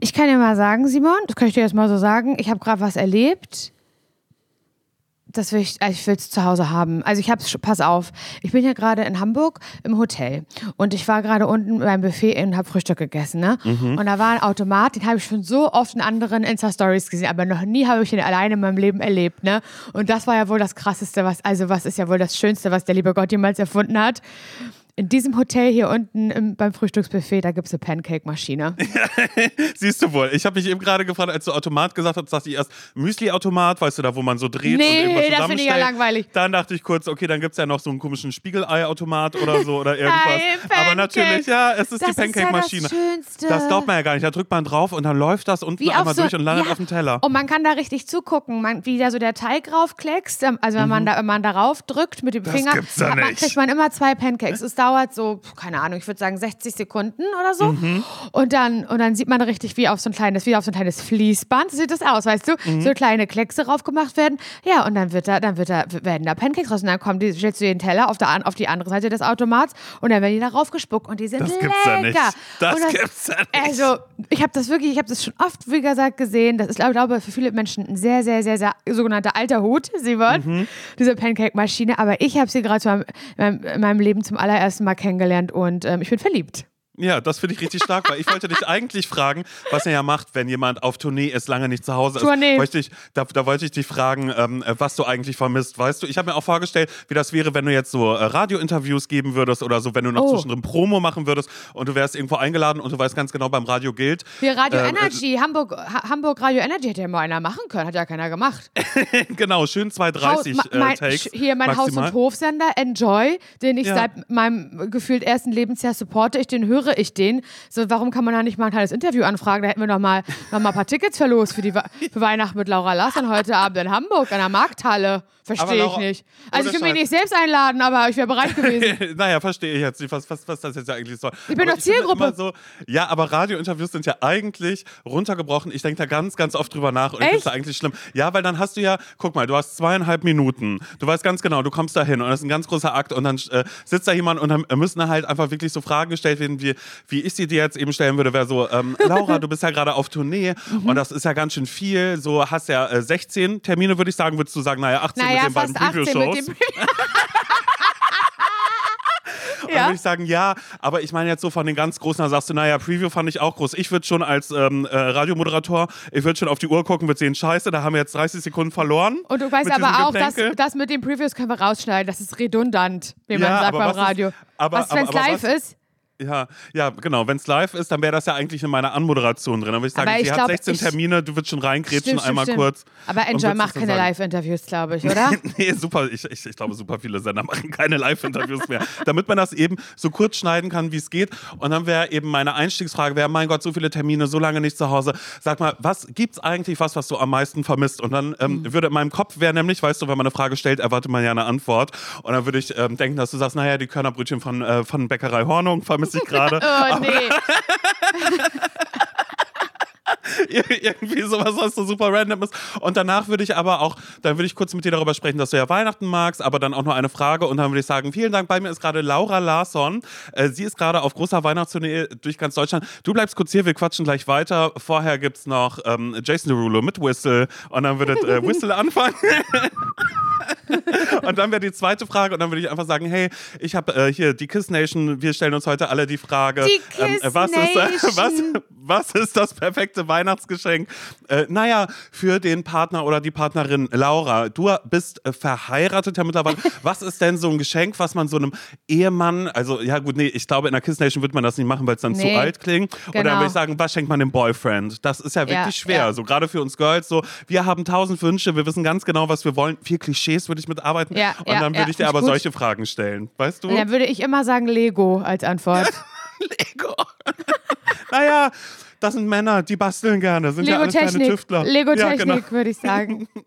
Ich kann dir mal sagen, Simon, das kann ich dir jetzt mal so sagen. Ich habe gerade was erlebt. Das will ich, also ich will es zu Hause haben. Also ich habe es, pass auf, ich bin hier gerade in Hamburg im Hotel und ich war gerade unten beim Buffet und habe Frühstück gegessen, ne? Und da war ein Automat, den habe ich schon so oft in anderen Insta-Stories gesehen, aber noch nie habe ich den alleine in meinem Leben erlebt, ne? Und das war ja wohl das Krasseste, was, also was ist ja wohl das Schönste, was der liebe Gott jemals erfunden hat. In diesem Hotel hier unten im, beim Frühstücksbuffet, da gibt es eine Pancake-Maschine. Siehst du wohl. Ich habe mich eben gerade gefragt, als du Automat gesagt hast, dachte ich erst Müsli-Automat, weißt du, da wo man so dreht und Nee, irgendwas das finde ich ja langweilig. Dann dachte ich kurz, okay, dann gibt es ja noch so einen komischen Spiegelei-Automat oder so oder irgendwas. Nein, Aber natürlich, ja, es ist Das die ist ja Pancake-Maschine. das Schönste. Das glaubt man ja gar nicht. Da drückt man drauf und dann läuft das unten Wie einmal so- durch und landet ja. auf dem Teller. Und man kann da richtig zugucken, man, wie da so der Teig raufkleckst. Ähm, Also wenn man da, wenn man darauf drückt mit dem Mhm. Das Finger, gibt's ja hat man, nicht. kriegt man immer zwei Pancakes. Es dauert so, keine Ahnung, ich würde sagen 60 Sekunden oder so. Mhm. Und dann und dann sieht man richtig wie auf so ein kleines, wie auf so ein kleines Fließband sieht das aus, weißt du? Mhm. So kleine Kleckse raufgemacht werden. Ja, und dann wird da, dann wird da, werden da Pancakes raus. Und dann kommen die, stellst du den Teller auf, der, auf die andere Seite des Automats und dann werden die da raufgespuckt und die sind Das lecker. gibt's ja nicht. Das und gibt's ja nicht. Also, ich habe das wirklich, ich habe das schon oft, wie gesagt, gesehen. Das ist, ich glaube, für viele Menschen ein sehr, sehr, sehr, sehr sogenannter alter Hut, Simon, Mhm. diese Pancake-Maschine. Aber ich habe sie gerade in meinem Leben zum allerersten Mal kennengelernt und ähm, ich bin verliebt. Ja, das finde ich richtig stark, weil ich wollte dich eigentlich fragen, was er ja macht, wenn jemand auf Tournee ist, lange nicht zu Hause ist. Tournee. Wollte ich, da, da wollte ich dich fragen, ähm, was du eigentlich vermisst. Weißt du, ich habe mir auch vorgestellt, wie das wäre, wenn du jetzt so äh, Radiointerviews geben würdest oder so, wenn du noch Oh. zwischendrin Promo machen würdest und du wärst irgendwo eingeladen und du weißt ganz genau, beim Radio gilt. Hier Radio Äh, Energy, Hamburg, ha Hamburg Radio Energy hätte ja mal einer machen können, hat ja keiner gemacht. Genau, schön 230 Haus- äh, mein, Takes. hier mein Haus- maximal. und Hofsender Enjoy, den ich Ja. seit meinem gefühlt ersten Lebensjahr supporte, ich den höre ich den. So, warum kann man da nicht mal ein kleines Interview anfragen? Da hätten wir noch mal, noch mal ein paar Tickets verlost für, für Weihnachten mit Laura Lassan heute Abend in Hamburg an der Markthalle. Verstehe ich nicht. Also ich will mich nicht selbst einladen, aber ich wäre bereit gewesen. naja, verstehe ich jetzt nicht, was, was, was das jetzt eigentlich soll. Ich bin Aber doch Zielgruppe. So, ja, aber Radiointerviews sind ja eigentlich runtergebrochen. Ich denke da ganz, ganz oft drüber nach. Und Echt? das eigentlich schlimm. Ja, weil dann hast du ja, guck mal, du hast zweieinhalb Minuten. Du weißt ganz genau, du kommst da hin und das ist ein ganz großer Akt und dann äh, sitzt da jemand und dann müssen halt einfach wirklich so Fragen gestellt werden, wie, wie ich sie dir jetzt eben stellen würde, wäre so, ähm, Laura, du bist ja gerade auf Tournee Mhm. und das ist ja ganz schön viel. So hast ja äh, 16 Termine, würde ich sagen, würdest du sagen, naja, 18 naja, mit den beiden fast 18 mit Preview-Shows. ja. würde ich sagen, ja, aber ich meine jetzt so von den ganz Großen, da sagst du, naja, Preview fand ich auch groß. Ich würde schon als ähm, äh, Radiomoderator, ich würde schon auf die Uhr gucken, würde sehen, scheiße, da haben wir jetzt 30 Sekunden verloren. Und du weißt aber auch, dass das mit den Previews können wir rausschneiden. Das ist redundant, wie man Ja, sagt aber beim was ist- Radio. aber- was, wenn es live was- ist? Ja, ja, genau. Wenn es live ist, dann wäre das ja eigentlich in meiner Anmoderation drin. Dann würde ich sagen, Aber sie ich hat glaub, 16 ich- Termine, du würdest schon reingrätschen, Stimmt, einmal stimmt. kurz. Aber Enjoy macht keine. Live-Interviews, glaube ich, oder? nee, super. Ich, ich, ich glaube, super viele Sender machen keine Live-Interviews mehr. Damit man das eben so kurz schneiden kann, wie es geht. Und dann wäre eben meine Einstiegsfrage, wäre, mein Gott, so viele Termine, so lange nicht zu Hause. Sag mal, was gibt's eigentlich was, was du am meisten vermisst? Und dann ähm, Hm. würde in meinem Kopf wäre nämlich, weißt du, wenn man eine Frage stellt, erwartet man ja eine Antwort. Und dann würde ich ähm, denken, dass du sagst, naja, die Körnerbrötchen von, äh, von Bäckerei Hornung vermisse ich gerade. Oh, nee. irgendwie sowas, was so super random ist. Und danach würde ich aber auch, dann würde ich kurz mit dir darüber sprechen, dass du ja Weihnachten magst, aber dann auch nur eine Frage und dann würde ich sagen, vielen Dank, bei mir ist gerade Laura Larsson. Äh, sie ist gerade auf großer Weihnachtstournee durch ganz Deutschland. Du bleibst kurz hier, wir quatschen gleich weiter. Vorher gibt es noch ähm, Jason Derulo mit Whistle und dann würde äh, Whistle anfangen. Und dann wäre die zweite Frage und dann würde ich einfach sagen, hey, ich habe äh, hier die Kiss Nation, wir stellen uns heute alle die Frage, Die Kiss was, ist, äh, was. Was ist das perfekte Weihnachtsgeschenk? Äh, naja, für den Partner oder die Partnerin Laura, du bist äh, verheiratet ja mittlerweile. Was ist denn so ein Geschenk, was man so einem Ehemann, also ja gut, nee, ich glaube in der Kiss Nation wird man das nicht machen, weil es dann Nee, zu alt klingt. Genau. würde ich sagen, was schenkt man dem Boyfriend? Das ist ja wirklich Ja, schwer, ja. so gerade für uns Girls, so wir haben tausend Wünsche, wir wissen ganz genau, was wir wollen. Vier Klischees würde ich mitarbeiten Ja, und dann würde ich dir aber gut. solche Fragen stellen, weißt du? Und dann würde ich immer sagen Lego als Antwort. Lego. naja, das sind Männer, die basteln gerne, sind ja alles kleine Lego-Technik. Tüftler. Ja, Lego-Technik, genau. würde ich sagen.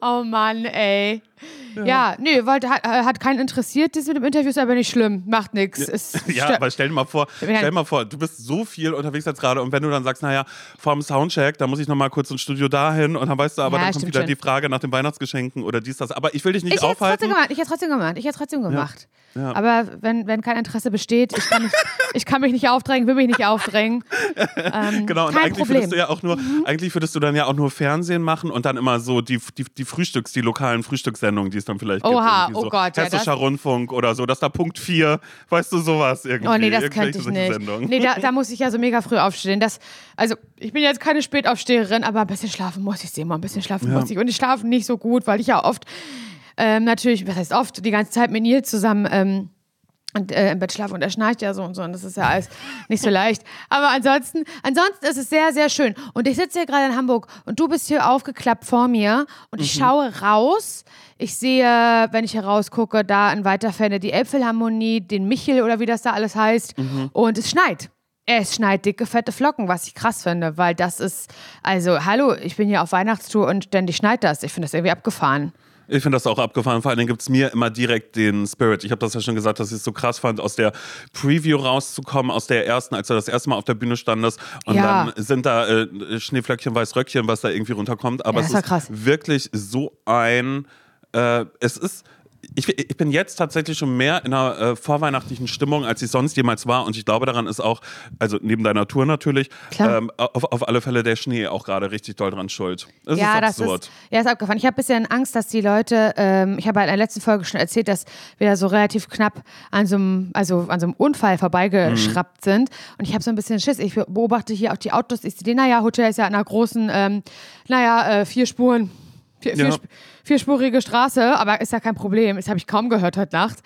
Oh Mann, ey. Ja, nö, wollte, hat, hat keinen interessiert, das mit dem Interview ist aber nicht schlimm. Macht nichts. Ja, aber stell dir mal vor, stell dir mal vor, du bist so viel unterwegs jetzt gerade und wenn du dann sagst, naja, vor dem Soundcheck, da muss ich noch mal kurz ins Studio dahin und dann weißt du, aber Ja, dann kommt wieder schon. die Frage nach den Weihnachtsgeschenken oder dies, das. Aber ich will dich nicht ich hätte es trotzdem aufhalten. gemacht. Ich hätte trotzdem gemacht. Ich hätte trotzdem gemacht. Ja. Aber wenn, wenn kein Interesse besteht, ich kann, mich, ich kann mich nicht aufdrängen, will mich nicht aufdrängen. Ähm, Genau, und kein eigentlich Problem. Mhm. würdest du ja auch nur, eigentlich würdest du dann ja auch nur Fernsehen machen und dann immer so die, die, die Frühstücks, die lokalen Frühstückssendungen, die es dann vielleicht Oha, gibt. oh so Gott, ja, Hessischer das- Rundfunk oder so, dass da Punkt 4, weißt du, sowas irgendwie. Oh nee, das könnte ich nicht. Sendungen. Nee, da, da muss ich ja so mega früh aufstehen. Das, also, ich bin jetzt keine Spätaufsteherin, aber ein bisschen schlafen muss ich, Simon, ein bisschen schlafen Ja. muss ich. Und ich schlafe nicht so gut, weil ich ja oft, ähm, natürlich, was heißt oft, die ganze Zeit mit Nils zusammen ähm, und, äh, im Bett schlafe und er schnarcht ja so und so und das ist ja alles nicht so leicht. Aber ansonsten, ansonsten ist es sehr, sehr schön. Und ich sitze hier gerade in Hamburg und du bist hier aufgeklappt vor mir und ich schaue raus. Ich sehe, wenn ich hier rausgucke, da in weiter Ferne die Elbphilharmonie, den Michel oder wie das da alles heißt. Und es schneit. Es schneit dicke, fette Flocken, was ich krass finde, weil das ist, also, hallo, ich bin hier auf Weihnachtstour und ständig schneit das. Ich finde das irgendwie abgefahren. Ich finde das auch abgefahren. Vor allen Dingen gibt es mir immer direkt den Spirit. Ich habe das ja schon gesagt, dass ich es so krass fand, aus der Preview rauszukommen, aus der ersten, als du das erste Mal auf der Bühne standest. Und Ja. dann sind da äh, Schneeflöckchen, Weißröckchen, was da irgendwie runterkommt. Aber Ja, es ist krass. wirklich so ein. Äh, es ist. Ich, ich bin jetzt tatsächlich schon mehr in einer äh, vorweihnachtlichen Stimmung, als ich sonst jemals war. Und ich glaube, daran ist auch, also neben deiner Tour natürlich, ähm, auf, auf alle Fälle der Schnee auch gerade richtig doll dran schuld. Es ja, ist das absurd. ist, ja, ist abgefahren. Ich habe ein bisschen Angst, dass die Leute, ähm, ich habe halt in der letzten Folge schon erzählt, dass wir da so relativ knapp an so einem, also an so einem Unfall vorbeigeschraubt sind. Und ich habe so ein bisschen Schiss. Ich beobachte hier auch die Autos. Ich sehe, naja, Hotel ist ja an einer großen, ähm, naja, äh, vier Spuren. Vier, Ja. vier, sp- vierspurige Straße, aber ist ja kein Problem. Das habe ich kaum gehört heute Nacht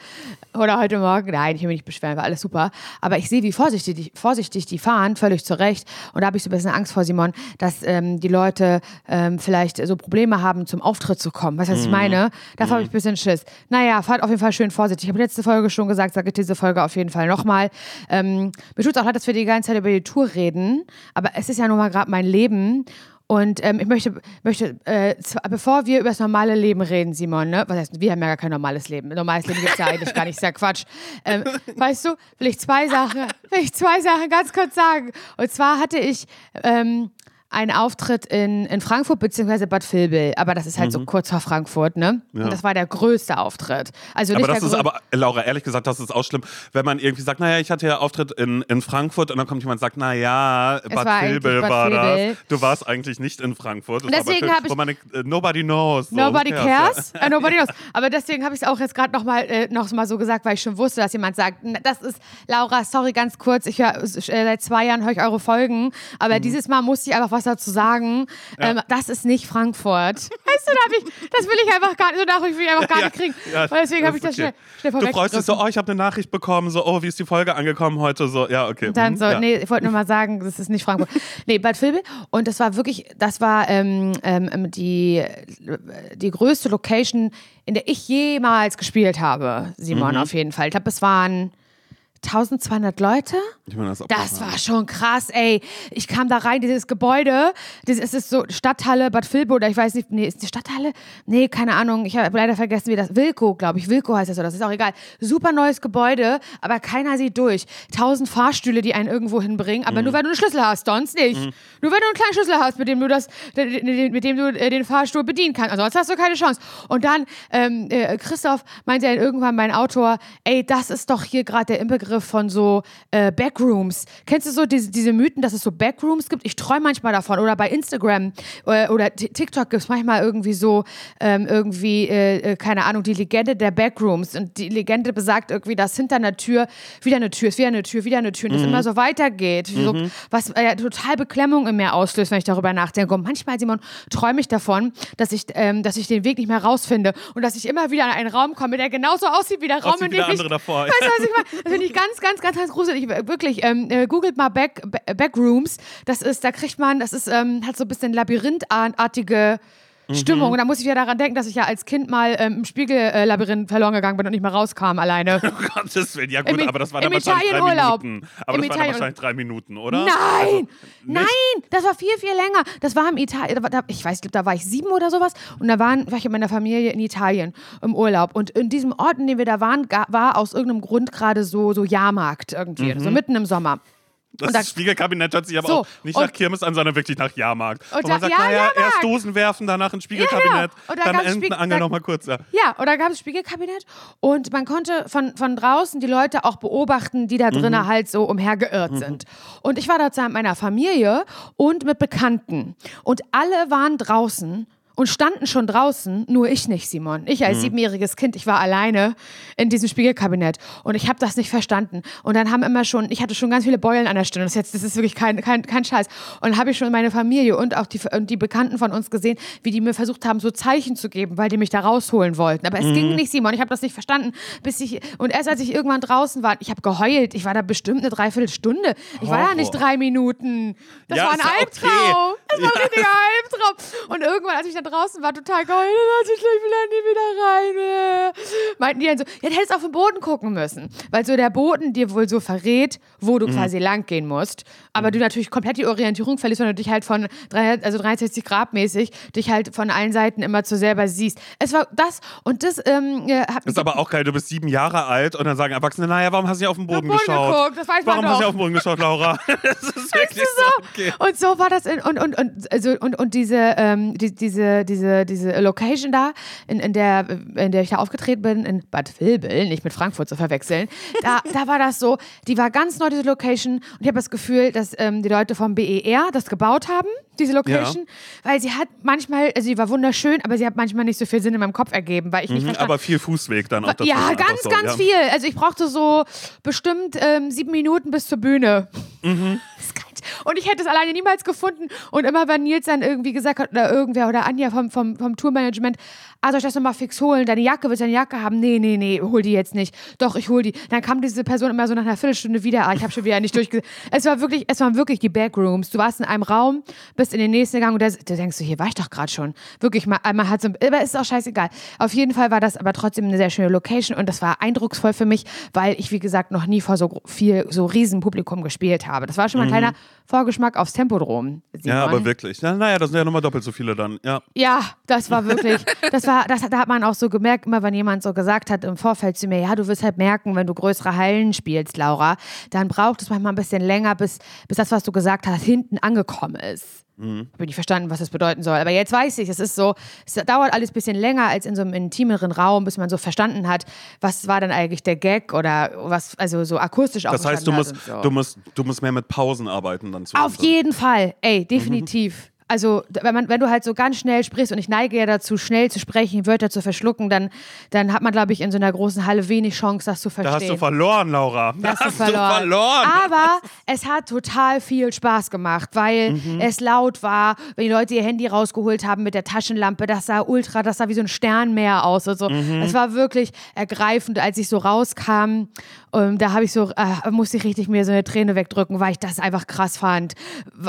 oder heute Morgen. Nein, ich will mich nicht beschweren, war alles super. Aber ich sehe, wie vorsichtig, die- vorsichtig die fahren, völlig zu Recht. Und da habe ich so ein bisschen Angst vor, Simon, dass ähm, die Leute ähm, vielleicht so Probleme haben, zum Auftritt zu kommen. Weißt du, was ich meine? Davor habe ich ein bisschen Schiss. Naja, fahrt auf jeden Fall schön vorsichtig. Ich habe letzte Folge schon gesagt, sage diese Folge auf jeden Fall nochmal. Ähm, mir tut es auch leid, dass wir die ganze Zeit über die Tour reden, aber es ist ja nun mal gerade mein Leben. Und ähm, ich möchte, möchte äh, bevor wir über das normale Leben reden, Simon, ne? was heißt, wir haben ja gar kein normales Leben. Normales Leben gibt es ja eigentlich gar nicht, ist ja Quatsch. Ähm, weißt du, will ich zwei Sachen, will ich zwei Sachen ganz kurz sagen. Und zwar hatte ich ähm, einen Auftritt in, in Frankfurt beziehungsweise Bad Vilbel, aber das ist halt so kurz vor Frankfurt, ne? Und das war der größte Auftritt. Also Aber das ist aber, Laura, ehrlich gesagt, das ist auch schlimm, wenn man irgendwie sagt, naja, ich hatte ja Auftritt in, in Frankfurt und dann kommt jemand und sagt, naja, Bad war Vilbel Bad war Vilbel. das. Du warst eigentlich nicht in Frankfurt. Und deswegen Vilbel, hab ich- man denkt, äh, nobody knows. So, Nobody ja, cares. Äh, nobody knows. Aber deswegen habe ich es auch jetzt gerade noch mal, äh, noch mal so gesagt, weil ich schon wusste, dass jemand sagt, "Na, das ist, Laura, sorry, ganz kurz, ich höre, äh, seit zwei Jahren höre ich eure Folgen, aber Mhm. dieses Mal musste ich einfach was dazu sagen. Ähm, das ist nicht Frankfurt. Weißt du, da ich, das will ich einfach gar nicht, so Nachricht will ich einfach gar Ja, nicht kriegen. ja, weil deswegen habe ich das schnell, okay. schnell Du freust dich so, oh, ich habe eine Nachricht bekommen, so, oh, wie ist die Folge angekommen heute? So, ja, okay. Und dann mhm, so, ja. nee, ich wollte nur mal sagen, das ist nicht Frankfurt. nee, Bad Vilbel. Und das war wirklich, das war ähm, ähm, die, die größte Location, in der ich jemals gespielt habe, Simon, Mhm. auf jeden Fall. Ich glaube, es waren 1200 Leute. Ich meine, das, Das war schon krass, ey. Ich kam da rein, dieses Gebäude, das ist es so Stadthalle Bad Vilbel oder ich weiß nicht, nee, ist die Stadthalle? Nee, keine Ahnung, ich habe leider vergessen, wie das, Wilko, glaube ich, Wilko heißt das so, das ist auch egal. Super neues Gebäude, aber keiner sieht durch. Tausend Fahrstühle, die einen irgendwo hinbringen, aber nur weil du einen Schlüssel hast, sonst nicht. Nur weil du einen kleinen Schlüssel hast, mit dem du das, mit dem du äh, den Fahrstuhl bedienen kannst, ansonsten hast du keine Chance. Und dann, ähm, äh, Christoph meinte dann irgendwann mein Autor, ey, das ist doch hier gerade der Inbegriff von so äh, Backrooms. Kennst du so diese, diese Mythen, dass es so Backrooms gibt? Ich träume manchmal davon. Oder bei Instagram äh, oder T- TikTok gibt es manchmal irgendwie so, ähm, irgendwie, äh, äh, keine Ahnung, die Legende der Backrooms. Und die Legende besagt irgendwie, dass hinter einer Tür wieder eine Tür ist, wieder eine Tür, wieder eine Tür. Und es immer so weitergeht. So, was äh, total Beklemmung in mir auslöst, wenn ich darüber nachdenke. Und manchmal, Simon, träume ich davon, dass ich, ähm, dass ich den Weg nicht mehr rausfinde. Und dass ich immer wieder in einen Raum komme, der genauso aussieht wie der Raum, Aussieht in dem ich davor. Weißt du, was ich meine? Das finde ich ganz, ganz, ganz, ganz gruselig. Wirklich, ähm, äh, googelt mal Back, Ba- Backrooms. Das ist, da kriegt man, das ist, ähm, hat so ein bisschen labyrinthartige. Stimmung. Und da muss ich ja daran denken, dass ich ja als Kind mal ähm, im Spiegellabyrinth verloren gegangen bin und nicht mehr rauskam alleine. Gottes Willen, ja gut, Im- aber das war dann wahrscheinlich drei Italienurlaub. Minuten. Aber Im das waren dann Italien- wahrscheinlich drei Minuten, oder? Nein! Also, Nein! Das war viel, viel länger. Das war im Italien, da ich weiß, da war ich sieben oder sowas. Und da waren, war ich mit meiner Familie in Italien im Urlaub. Und in diesem Ort, in dem wir da waren, war aus irgendeinem Grund gerade so, so Jahrmarkt irgendwie. Mhm. So mitten im Sommer. Das Und da- Spiegelkabinett hört sich aber So, auch nicht und- nach Kirmes an, sondern wirklich nach Jahrmarkt. Und Wo man da- sagt, ja, naja, Jahrmarkt. erst Dosen werfen, danach ein Spiegelkabinett, Und da dann gab's Enten, Spiegel- Angel da- noch mal kurz. Ja. Ja, oder gab es Spiegelkabinett und man konnte von, von draußen die Leute auch beobachten, die da drinnen halt so umhergeirrt sind. Und ich war da zusammen mit meiner Familie und mit Bekannten. Und alle waren draußen und standen schon draußen, nur ich nicht, Simon. Ich als siebenjähriges Kind, ich war alleine in diesem Spiegelkabinett und ich habe das nicht verstanden. Und dann haben immer schon, ich hatte schon ganz viele Beulen an der Stirn. Das ist, jetzt, das ist wirklich kein, kein, kein Scheiß. Und dann habe ich schon meine Familie und auch die, und die Bekannten von uns gesehen, wie die mir versucht haben, so Zeichen zu geben, weil die mich da rausholen wollten. Aber es ging nicht, Simon. Ich habe das nicht verstanden. Bis ich, und erst als ich irgendwann draußen war, ich habe geheult. Ich war da bestimmt eine Dreiviertelstunde. Ich war da Horror. nicht drei Minuten. Das Ja, war ein ja okay. Albtraum. Das war ein Ja. richtiger Albtraum. Und irgendwann, als ich dann draußen war, total geheult, also ich will nie wieder rein. äh. Meinten die dann so, ja, du hättest auf den Boden gucken müssen. Weil so der Boden dir wohl so verrät, wo Mhm. du quasi lang gehen musst. Aber du natürlich komplett die Orientierung verlierst, wenn du dich halt von drei- also 63 Grad mäßig, dich halt von allen Seiten immer zu selber siehst. Es war das und das ähm, äh, hat Ist aber auch geil, du bist sieben Jahre alt und dann sagen Erwachsene, naja, warum hast du nicht auf den Boden, Boden geschaut? geguckt, das weiß man warum hast du auf den Boden geschaut, Laura? das ist wirklich so. Okay. Und so war das in, und, und, und, also, und, und diese, ähm, die, diese, diese, diese Location da, in, in, der, in der ich da aufgetreten bin, in Bad Vilbel, nicht mit Frankfurt zu verwechseln, da, da war das so, die war ganz neu, diese Location. Und ich habe das Gefühl, dass ähm, die Leute vom BER das gebaut haben, diese Location. Weil sie hat manchmal, also sie war wunderschön, aber sie hat manchmal nicht so viel Sinn in meinem Kopf ergeben, weil ich nicht Mhm, aber viel Fußweg dann auch dazu. ja, ganz, so, ganz ja. viel. Also ich brauchte so bestimmt ähm, sieben Minuten bis zur Bühne. Mhm. Das ist kalt. Und ich hätte es alleine niemals gefunden. Und immer wenn Nils dann irgendwie gesagt hat, oder irgendwer oder Anja vom, vom, vom Tourmanagement, ah, soll ich das nochmal fix holen? Deine Jacke, willst du deine Jacke haben? Nee, nee, nee, hol die jetzt nicht. Doch, ich hol die. Dann kam diese Person immer so nach einer Viertelstunde wieder. Ah, ich habe schon wieder nicht durchge... Es war wirklich, es waren wirklich die Backrooms. Du warst in einem Raum, bist in den nächsten gegangen und da, da denkst du, hier war ich doch gerade schon. Wirklich, mal, man hat so, aber ist auch scheißegal. Auf jeden Fall war das aber trotzdem eine sehr schöne Location und das war eindrucksvoll für mich, weil ich, wie gesagt, noch nie vor so viel, so riesen Publikum gespielt habe. Das war schon mal ein kleiner Vorgeschmack aufs Tempodrom. Simon. Ja, aber wirklich. Ja, naja, das sind ja nochmal doppelt so viele dann. Ja. Ja, das war wirklich, das war, das, da hat man auch so gemerkt, immer wenn jemand so gesagt hat im Vorfeld zu mir, ja, du wirst halt merken, wenn du größere Hallen spielst, Laura, dann braucht es manchmal ein bisschen länger, bis, bis das, was du gesagt hast, hinten angekommen ist. Mhm. Ich habe nicht verstanden, was das bedeuten soll. Aber jetzt weiß ich, es ist so, es dauert alles ein bisschen länger als in so einem intimeren Raum, bis man so verstanden hat, was war dann eigentlich der Gag oder was, also so akustisch auch Das heißt, du musst, so. du, musst, du musst mehr mit Pausen arbeiten dann zu Auf jeden Fall, ey, definitiv. Also, wenn, man, wenn du halt so ganz schnell sprichst, und ich neige ja dazu, schnell zu sprechen, Wörter zu verschlucken, dann, dann hat man, glaube ich, in so einer großen Halle wenig Chance, das zu Da verstehen. hast du verloren, Laura. Da hast du hast verloren. du verloren. Aber es hat total viel Spaß gemacht, weil Mhm. es laut war, wenn die Leute ihr Handy rausgeholt haben mit der Taschenlampe, das sah ultra, das sah wie so ein Sternmeer aus und so. Mhm. Es war wirklich ergreifend, als ich so rauskam. ähm, da habe ich so, äh, musste ich richtig mir so eine Träne wegdrücken, weil ich das einfach krass fand.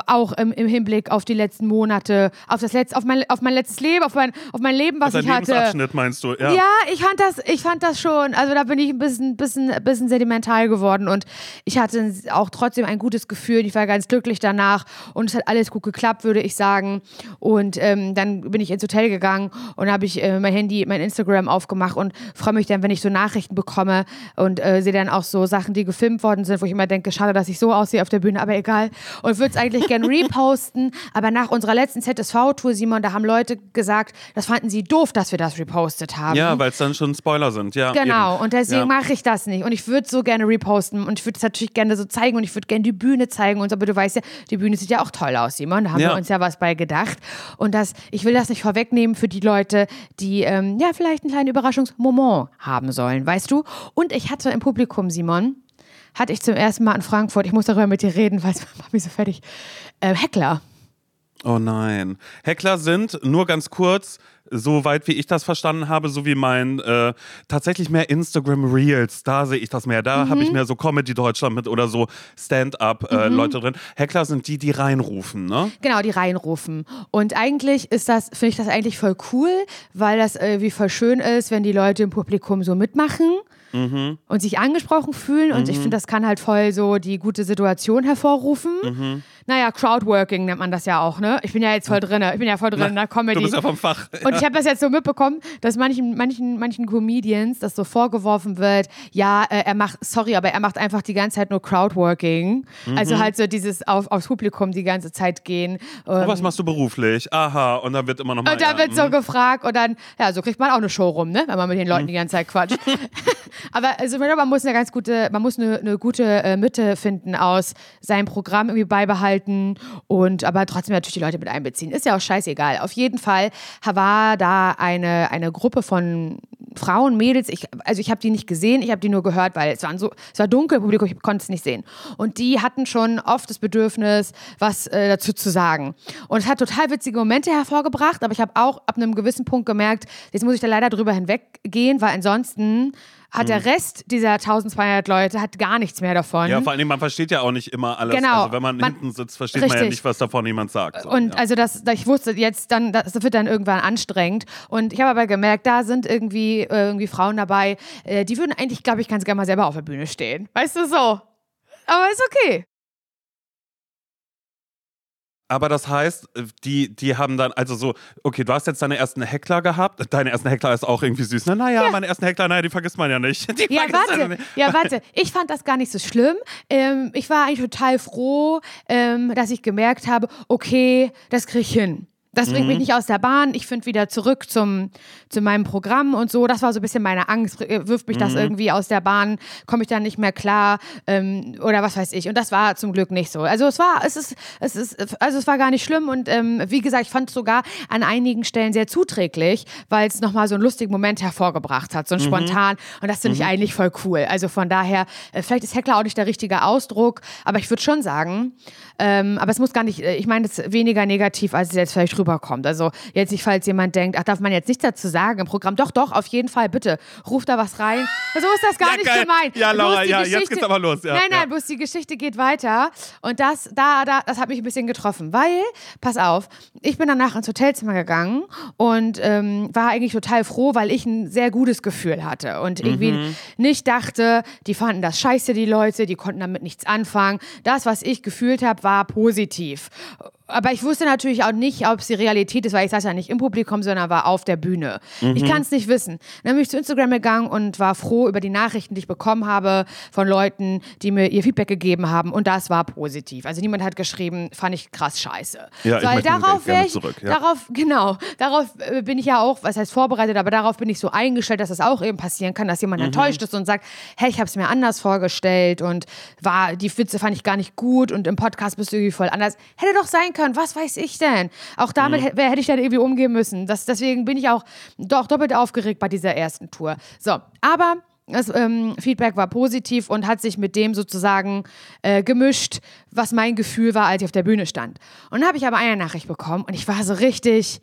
Auch im, im Hinblick auf die letzten Monate, auf das letzte, auf mein, auf mein letztes Leben, auf mein, auf mein Leben, was Dein ich hatte. Lebensabschnitt meinst du, ja. Ja, ich fand das, ich fand das schon. Also da bin ich ein bisschen, bisschen, bisschen sedimental geworden und ich hatte auch trotzdem ein gutes Gefühl. Ich war ganz glücklich danach und es hat alles gut geklappt, würde ich sagen. Und ähm, dann bin ich ins Hotel gegangen und habe ich äh, mein Handy, mein Instagram aufgemacht und freue mich dann, wenn ich so Nachrichten bekomme und äh, sehe dann auch so Sachen, die gefilmt worden sind, wo ich immer denke, schade, dass ich so aussehe auf der Bühne, aber egal. Und würde es eigentlich gern reposten. Aber nach unserer letzten ZSV-Tour, Simon, da haben Leute gesagt, das fanden sie doof, dass wir das repostet haben. Ja, weil es dann schon Spoiler sind, ja. Genau, eben. und deswegen ja. mache ich das nicht. Und ich würde so gerne reposten und ich würde es natürlich gerne so zeigen und ich würde gerne die Bühne zeigen und so, aber du weißt ja, die Bühne sieht ja auch toll aus, Simon. Da haben Ja. wir uns ja was bei gedacht. Und das, ich will das nicht vorwegnehmen für die Leute, die ähm, ja vielleicht einen kleinen Überraschungsmoment haben sollen, weißt du? Und ich hatte im Publikum, Simon, hatte ich zum ersten Mal in Frankfurt, ich muss darüber mit dir reden, weil es macht mich so fertig, äh, Heckler. Oh nein. Heckler sind, nur ganz kurz, soweit wie ich das verstanden habe, so wie mein äh, tatsächlich mehr Instagram Reels, da sehe ich das mehr. Da habe Mhm. ich mehr so Comedy Deutschland mit oder so Stand-up äh, Mhm. Drin. Heckler sind die, die reinrufen, ne? Genau, die reinrufen. Und eigentlich ist das, finde ich das eigentlich voll cool, weil das irgendwie voll schön ist, wenn die Leute im Publikum so mitmachen. Und sich angesprochen fühlen und ich finde, das kann halt voll so die gute Situation hervorrufen. Naja, Crowdworking nennt man das ja auch, ne? Ich bin ja jetzt voll drin, ich bin ja voll drin in der Comedy. Du bist ja vom Fach. Und ich habe das jetzt so mitbekommen, dass manchen, manchen, manchen Comedians das so vorgeworfen wird, ja, äh, er macht, sorry, aber er macht einfach die ganze Zeit nur Crowdworking. Also halt so dieses auf, aufs Publikum die ganze Zeit gehen. Oh, was machst du beruflich? Aha, und dann wird immer noch mal. Und da ja, wird so mhm. gefragt und dann, ja, so kriegt man auch eine Show rum, ne? Wenn man mit den Leuten die ganze Zeit quatscht. aber also, man muss eine ganz gute, man muss eine, eine gute äh, Mitte finden aus seinem Programm irgendwie beibehalten und aber trotzdem natürlich die Leute mit einbeziehen. Ist ja auch scheißegal. Auf jeden Fall war da eine, eine Gruppe von Frauen, Mädels, ich, also ich habe die nicht gesehen, ich habe die nur gehört, weil es, waren so, es war dunkel, Publikum, ich konnte es nicht sehen. Und die hatten schon oft das Bedürfnis, was äh, dazu zu sagen. Und es hat total witzige Momente hervorgebracht, aber ich habe auch ab einem gewissen Punkt gemerkt, jetzt muss ich da leider drüber hinweggehen, weil ansonsten hat der Rest dieser 1200 Leute hat gar nichts mehr davon. Ja, vor allem, man versteht ja auch nicht immer alles. Genau. Also wenn man, Man- hinten sitzt, versteht man ja Richtig. nicht, was davon jemand sagt. So, Und ja. also das, ich wusste jetzt dann, das wird dann irgendwann anstrengend. Und ich habe aber gemerkt, da sind irgendwie, äh, irgendwie Frauen dabei, äh, die würden eigentlich, glaube ich, ganz gerne mal selber auf der Bühne stehen. Weißt du so? Aber ist okay. Aber das heißt, die, die haben dann, also so, okay, du hast jetzt deine ersten Heckler gehabt. Deine ersten Heckler ist auch irgendwie süß. Ne? Naja, meine ersten Heckler, naja, die vergisst man ja nicht. Die Ja, warte. nicht. Ja, warte. Ich fand das gar nicht so schlimm. Ähm, ich war eigentlich total froh, ähm, dass ich gemerkt habe, okay, das kriege ich hin. Das bringt Mhm. mich nicht aus der Bahn. Ich finde wieder zurück zum, zu meinem Programm und so. Das war so ein bisschen meine Angst. Äh, Wirft mich Mhm. das irgendwie aus der Bahn? Komme ich dann nicht mehr klar? Ähm, oder was weiß ich. Und das war zum Glück nicht so. Also es war, es ist, es ist, also es war gar nicht schlimm. Und ähm, wie gesagt, ich fand es sogar an einigen Stellen sehr zuträglich, weil es nochmal so einen lustigen Moment hervorgebracht hat. So ein spontan. Und das finde ich eigentlich voll cool. Also von daher, äh, vielleicht ist Heckler auch nicht der richtige Ausdruck, aber ich würde schon sagen, ähm, aber es muss gar nicht, äh, ich meine es weniger negativ, als es jetzt vielleicht rüberkommt. Also jetzt nicht, falls jemand denkt, ach, darf man jetzt nichts dazu sagen im Programm. Doch, doch, auf jeden Fall, bitte, ruft da was rein. So ist das gar Ja, nicht geil. gemeint. Ja, Laura, ja, jetzt geht's aber los, ja, nein, nein, ja. bloß die Geschichte geht weiter. Und das, da, da, das hat mich ein bisschen getroffen, weil, pass auf, ich bin danach ins Hotelzimmer gegangen und ähm, war eigentlich total froh, weil ich ein sehr gutes Gefühl hatte und irgendwie Mhm. nicht dachte, die fanden das scheiße, die Leute, die konnten damit nichts anfangen. Das, was ich gefühlt habe, war positiv. Aber ich wusste natürlich auch nicht, ob es die Realität ist, weil ich saß ja nicht im Publikum, sondern war auf der Bühne. Ich kann es nicht wissen. Dann bin ich zu Instagram gegangen und war froh über die Nachrichten, die ich bekommen habe von Leuten, die mir ihr Feedback gegeben haben. Und das war positiv. Also niemand hat geschrieben, fand ich krass scheiße. Ja, ich weil mein darauf wäre ich, zurück, ja. darauf, genau, darauf äh, bin ich ja auch, was heißt vorbereitet, aber darauf bin ich so eingestellt, dass das auch eben passieren kann, dass Mhm. jemand enttäuscht ist und sagt, hey, ich habe es mir anders vorgestellt und war, die Witze fand ich gar nicht gut und im Podcast bist du irgendwie voll anders. Hätte doch sein können, was weiß ich denn? Auch damit Mhm. hätte ich dann irgendwie umgehen müssen. Das, deswegen bin ich auch doch doppelt aufgeregt bei dieser ersten Tour. So, aber das ähm, Feedback war positiv und hat sich mit dem sozusagen äh, gemischt, was mein Gefühl war, als ich auf der Bühne stand. Und dann habe ich aber eine Nachricht bekommen und ich war so richtig,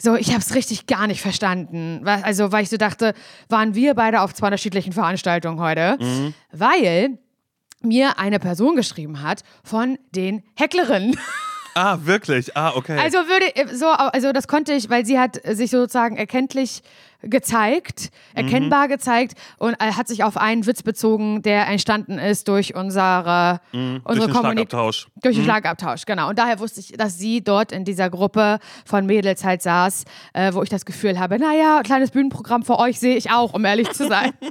so, ich habe es richtig gar nicht verstanden. Also, weil ich so dachte, waren wir beide auf zwei unterschiedlichen Veranstaltungen heute? Weil mir eine Person geschrieben hat von den Hecklerinnen. Ah, wirklich? Ah, okay. Also würde so, also das konnte ich, weil sie hat sich sozusagen erkenntlich gezeigt, erkennbar Mhm. gezeigt und äh, hat sich auf einen Witz bezogen, der entstanden ist durch unsere, unsere Mhm. Durch den Kommunik- Schlagabtausch. durch den Schlagabtausch, genau. Und daher wusste ich, dass sie dort in dieser Gruppe von Mädels halt saß, äh, wo ich das Gefühl habe, naja, kleines Bühnenprogramm für euch sehe ich auch, um ehrlich zu sein.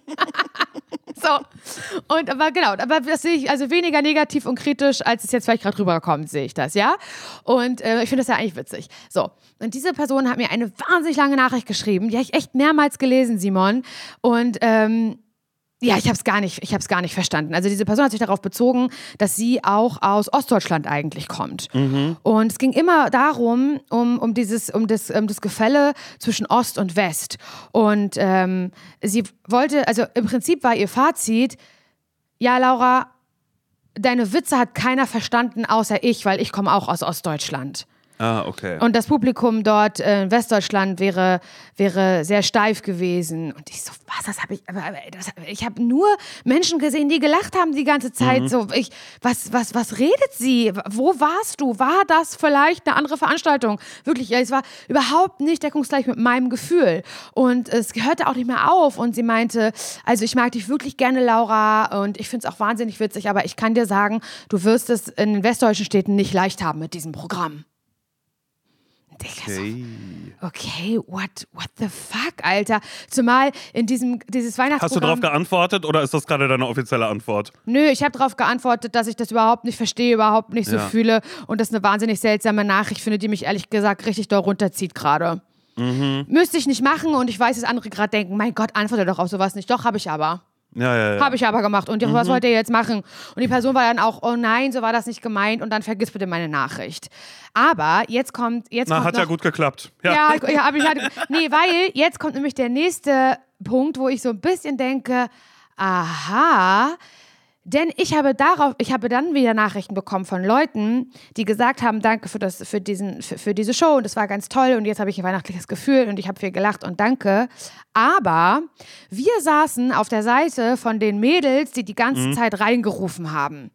so. Und aber genau, aber das sehe ich also weniger negativ und kritisch, als es jetzt vielleicht gerade rüberkommt, sehe ich das, ja. Und äh, ich finde das ja eigentlich witzig. So. Und diese Person hat mir eine wahnsinnig lange Nachricht geschrieben, die habe ich echt mehrmals gelesen, Simon. Und ähm, ja, ich habe es gar nicht, ich habe es gar nicht verstanden. Also diese Person hat sich darauf bezogen, dass sie auch aus Ostdeutschland eigentlich kommt. Und es ging immer darum, um, um dieses, um das, um das Gefälle zwischen Ost und West. Und ähm, sie wollte, also im Prinzip war ihr Fazit, ja, Laura, deine Witze hat keiner verstanden außer ich, weil ich komme auch aus Ostdeutschland. Ah, okay. Und das Publikum dort äh, in Westdeutschland wäre, wäre sehr steif gewesen. Und ich so, was, das habe ich, aber, aber das, ich habe nur Menschen gesehen, die gelacht haben die ganze Zeit. Mhm. So, ich, was, was, was redet sie? Wo warst du? War das vielleicht eine andere Veranstaltung? Wirklich, ja, es war überhaupt nicht deckungsgleich mit meinem Gefühl. Und es hörte auch nicht mehr auf. Und sie meinte, also ich mag dich wirklich gerne, Laura, und ich finde es auch wahnsinnig witzig, aber ich kann dir sagen, du wirst es in den westdeutschen Städten nicht leicht haben mit diesem Programm. Okay. Okay, what, what the fuck, Alter? Zumal in diesem dieses Weihnachtsprogramm. Hast du darauf geantwortet oder ist das gerade deine offizielle Antwort? Nö, ich habe darauf geantwortet, dass ich das überhaupt nicht verstehe, überhaupt nicht so Ja. fühle und das eine wahnsinnig seltsame Nachricht finde, die mich ehrlich gesagt richtig doll runterzieht gerade. Mhm. Müsste ich nicht machen und ich weiß, dass andere gerade denken, mein Gott, antworte doch auf sowas nicht. Doch, habe ich aber. Ja, ja, ja. Habe ich aber gemacht. Und Mhm. was wollt ihr jetzt machen? Und die Person war dann auch, oh nein, so war das nicht gemeint und dann vergiss bitte meine Nachricht. Aber jetzt kommt, jetzt Na, kommt hat noch, ja gut geklappt. Ja. ja, ja, aber ich hatte, nee, weil jetzt kommt nämlich der nächste Punkt, wo ich so ein bisschen denke, aha, denn ich habe darauf, ich habe dann wieder Nachrichten bekommen von Leuten, die gesagt haben, danke für das, für diesen, für, für diese Show und das war ganz toll und jetzt habe ich ein weihnachtliches Gefühl und ich habe viel gelacht und danke. Aber wir saßen auf der Seite von den Mädels, die die ganze Zeit reingerufen haben.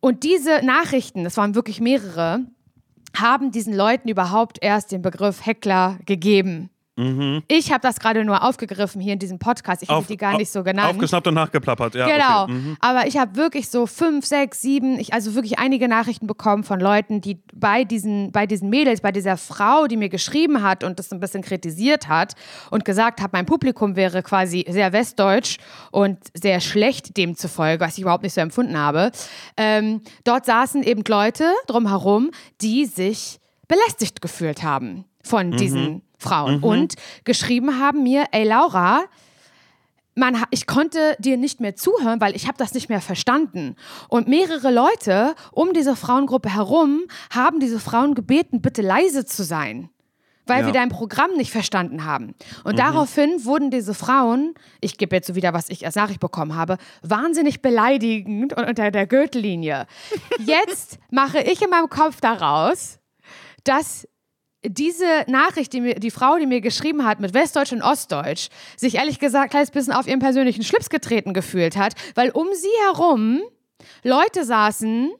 Und diese Nachrichten, das waren wirklich mehrere, haben diesen Leuten überhaupt erst den Begriff Heckler gegeben. Ich habe das gerade nur aufgegriffen hier in diesem Podcast. Ich habe die gar nicht so genannt. Aufgeschnappt und nachgeplappert, ja. Genau. Okay. Mhm. Aber ich habe wirklich so fünf, sechs, sieben, ich, also wirklich einige Nachrichten bekommen von Leuten, die bei diesen, bei diesen Mädels, bei dieser Frau, die mir geschrieben hat und das ein bisschen kritisiert hat und gesagt hat, mein Publikum wäre quasi sehr westdeutsch und sehr schlecht demzufolge, was ich überhaupt nicht so empfunden habe. Ähm, dort saßen eben Leute drumherum, die sich belästigt gefühlt haben von diesen Frauen und geschrieben haben mir, ey Laura, man, ich konnte dir nicht mehr zuhören, weil ich habe das nicht mehr verstanden. Und mehrere Leute um diese Frauengruppe herum haben diese Frauen gebeten, bitte leise zu sein. Weil Ja. wir dein Programm nicht verstanden haben. Und daraufhin wurden diese Frauen, ich gebe jetzt so wieder, was ich als Nachricht bekommen habe, wahnsinnig beleidigend und unter der Gürtellinie. Jetzt mache ich in meinem Kopf daraus, dass diese Nachricht, die, mir, die Frau, die mir geschrieben hat mit Westdeutsch und Ostdeutsch, sich ehrlich gesagt ein kleines bisschen auf ihren persönlichen Schlips getreten gefühlt hat, weil um sie herum Leute saßen,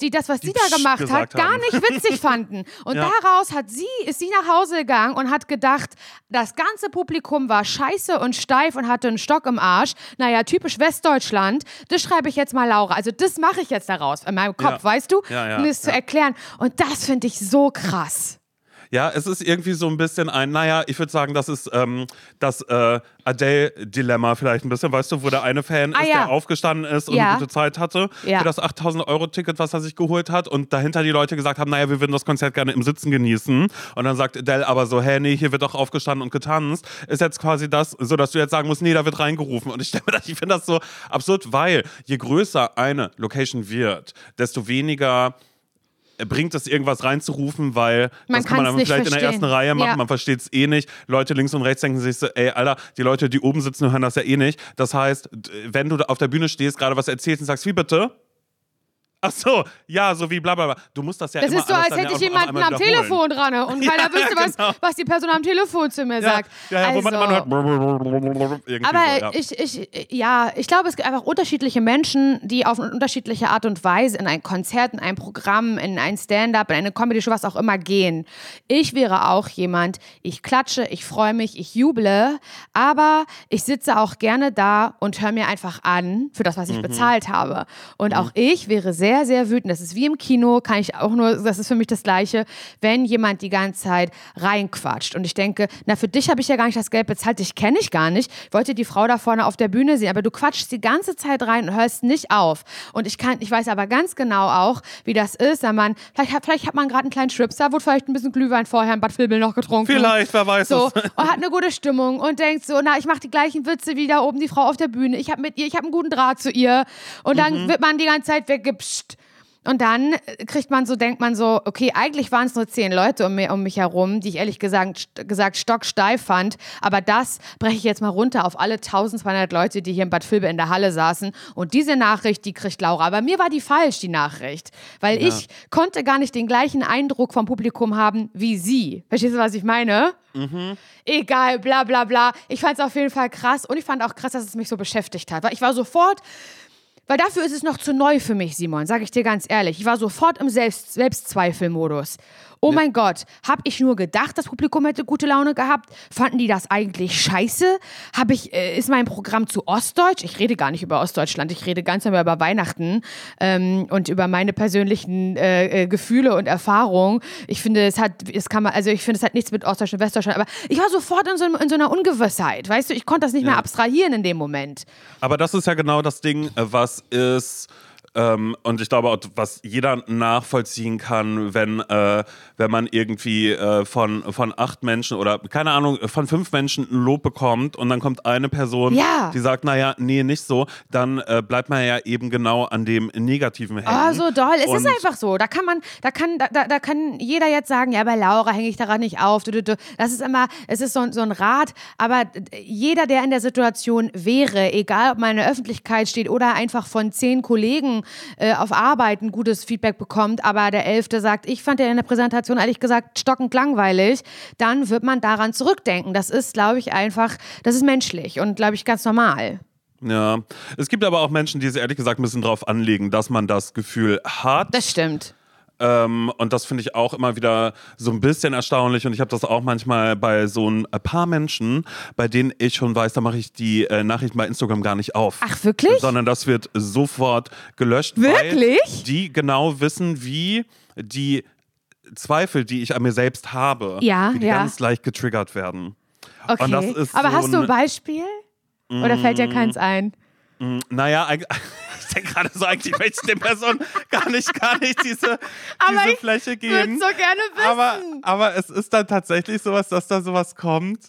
die das, was sie da gemacht hat, gar haben. nicht witzig fanden. Und Ja. daraus hat sie, ist sie nach Hause gegangen und hat gedacht, das ganze Publikum war scheiße und steif und hatte einen Stock im Arsch. Naja, typisch Westdeutschland. Das schreibe ich jetzt mal Laura. Also das mache ich jetzt daraus in meinem Kopf, Ja. weißt du? Ja, um es zu erklären. Und das finde ich so krass. Ja, es ist irgendwie so ein bisschen ein, naja, ich würde sagen, das ist ähm, das äh, Adele-Dilemma vielleicht ein bisschen, weißt du, wo der eine Fan Ah, ist, ja. der aufgestanden ist und Ja. eine gute Zeit hatte Ja. für das 8000-Euro-Ticket, was er sich geholt hat und dahinter die Leute gesagt haben, naja, wir würden das Konzert gerne im Sitzen genießen und dann sagt Adele aber so, hä, nee, hier wird doch aufgestanden und getanzt, ist jetzt quasi das, so dass du jetzt sagen musst, nee, da wird reingerufen und ich, stell mir das- ich finde das so absurd, weil je größer eine Location wird, desto weniger bringt es irgendwas reinzurufen, weil Man das kann man dann vielleicht in der verstehen. ersten Reihe machen, Ja. man versteht es eh nicht. Leute links und rechts denken sich so, ey, Alter, die Leute, die oben sitzen, hören das ja eh nicht. Das heißt, wenn du auf der Bühne stehst, gerade was erzählst und sagst, wie bitte? Ach so, ja, so wie bla bla bla. Du musst das ja Das immer ist so, als hätte ich jemanden am. Telefon dran und keiner Ja, wüsste, was, genau. was die Person am Telefon zu mir Ja, sagt. ja, ja, wo man, man Also- hört irgendwie Aber so, ich, ich, ja, ich glaube, es gibt einfach unterschiedliche Menschen, die auf eine unterschiedliche Art und Weise in ein Konzert, in ein Programm, in ein Stand-up, in eine Comedy-Show, was auch immer gehen. Ich wäre auch jemand, ich klatsche, ich freue mich, ich juble, aber ich sitze auch gerne da und höre mir einfach an für das, was ich Mhm. bezahlt habe. Und auch ich wäre sehr, sehr wütend. Das ist wie im Kino, kann ich auch nur, das ist für mich das Gleiche, wenn jemand die ganze Zeit reinquatscht. Und ich denke, na, für dich habe ich ja gar nicht das Geld bezahlt, dich kenne ich gar nicht. Ich wollte die Frau da vorne auf der Bühne sehen, aber du quatschst die ganze Zeit rein und hörst nicht auf. Und ich kann, ich weiß aber ganz genau auch, wie das ist, wenn man, vielleicht hat, vielleicht hat man gerade einen kleinen Schripser, wurde vielleicht ein bisschen Glühwein vorher in Bad Vilbel noch getrunken. Vielleicht, wer weiß So, es. und hat eine gute Stimmung und denkt so, na, ich mache die gleichen Witze wie da oben die Frau auf der Bühne. Ich habe mit ihr, ich habe einen guten Draht zu ihr. Und dann Mhm. wird man die ganze Zeit weggepscht. Und dann kriegt man so, denkt man so, okay, eigentlich waren es nur zehn Leute um, mir, um mich herum, die ich ehrlich gesagt, gesagt stocksteif fand. Aber das breche ich jetzt mal runter auf alle 1200 Leute, die hier in Bad Vilbe in der Halle saßen. Und diese Nachricht, die kriegt Laura. Aber mir war die falsch, die Nachricht. Weil ja. ich konnte gar nicht den gleichen Eindruck vom Publikum haben wie sie. Verstehst du, was ich meine? Mhm. Egal, bla bla bla. Ich fand es auf jeden Fall krass. Und ich fand auch krass, dass es mich so beschäftigt hat. Weil ich war sofort weil dafür ist es noch zu neu für mich, Simon, sage ich dir ganz ehrlich. Ich war sofort im Selbst Selbstzweifelmodus. Oh mein Gott, habe ich nur gedacht, das Publikum hätte gute Laune gehabt? Fanden die das eigentlich scheiße? Habe ich, äh, ist mein Programm zu Ostdeutsch? Ich rede gar nicht über Ostdeutschland, ich rede ganz normal über Weihnachten ähm, und über meine persönlichen äh, äh, Gefühle und Erfahrungen. Ich finde, es hat, es kann man, also ich finde, es hat nichts mit Ostdeutsch und Westdeutschland, aber ich war sofort in so, in so einer Ungewissheit, weißt du, ich konnte das nicht ja. mehr abstrahieren in dem Moment. Aber das ist ja genau das Ding, äh, was ist ähm, und ich glaube was jeder nachvollziehen kann, wenn, äh, wenn man irgendwie äh, von, von acht Menschen oder keine Ahnung, von fünf Menschen ein Lob bekommt und dann kommt eine Person, ja. die sagt, naja, nee, nicht so, dann äh, bleibt man ja eben genau an dem Negativen hängen. Oh, so doll. Es und ist einfach so. Da kann man, da kann, da, da kann jeder jetzt sagen, ja, bei Laura hänge ich daran nicht auf. Das ist immer, es ist so, so ein Rat, aber jeder, der in der Situation wäre, egal ob man in der Öffentlichkeit steht oder einfach von zehn Kollegen äh, auf Arbeit ein gutes Feedback bekommt, aber der Elfte sagt, ich fand ja in der Präsentation ehrlich gesagt stockend langweilig, dann wird man daran zurückdenken. Das ist, glaube ich, einfach, das ist menschlich und, glaube ich, ganz normal. Ja, es gibt aber auch Menschen, die es ehrlich gesagt ein bisschen drauf anlegen, dass man das Gefühl hat. Das stimmt. Ähm, und das finde ich auch immer wieder so ein bisschen erstaunlich. Und ich habe das auch manchmal bei so ein paar Menschen, bei denen ich schon weiß, da mache ich die äh, Nachrichten bei Instagram gar nicht auf. Ach, wirklich? Sondern das wird sofort gelöscht. Wirklich? Die genau wissen, wie die Zweifel, die ich an mir selbst habe, ja, die ja. ganz leicht getriggert werden. Okay. Aber so hast du ein Beispiel? Oder fällt dir keins ein? Mm, naja, eigentlich ich denke gerade so, eigentlich möchte ich den Personen gar nicht, gar nicht diese, diese Fläche geben. Ich so gerne wissen. Aber, aber es ist dann tatsächlich sowas, dass da sowas kommt,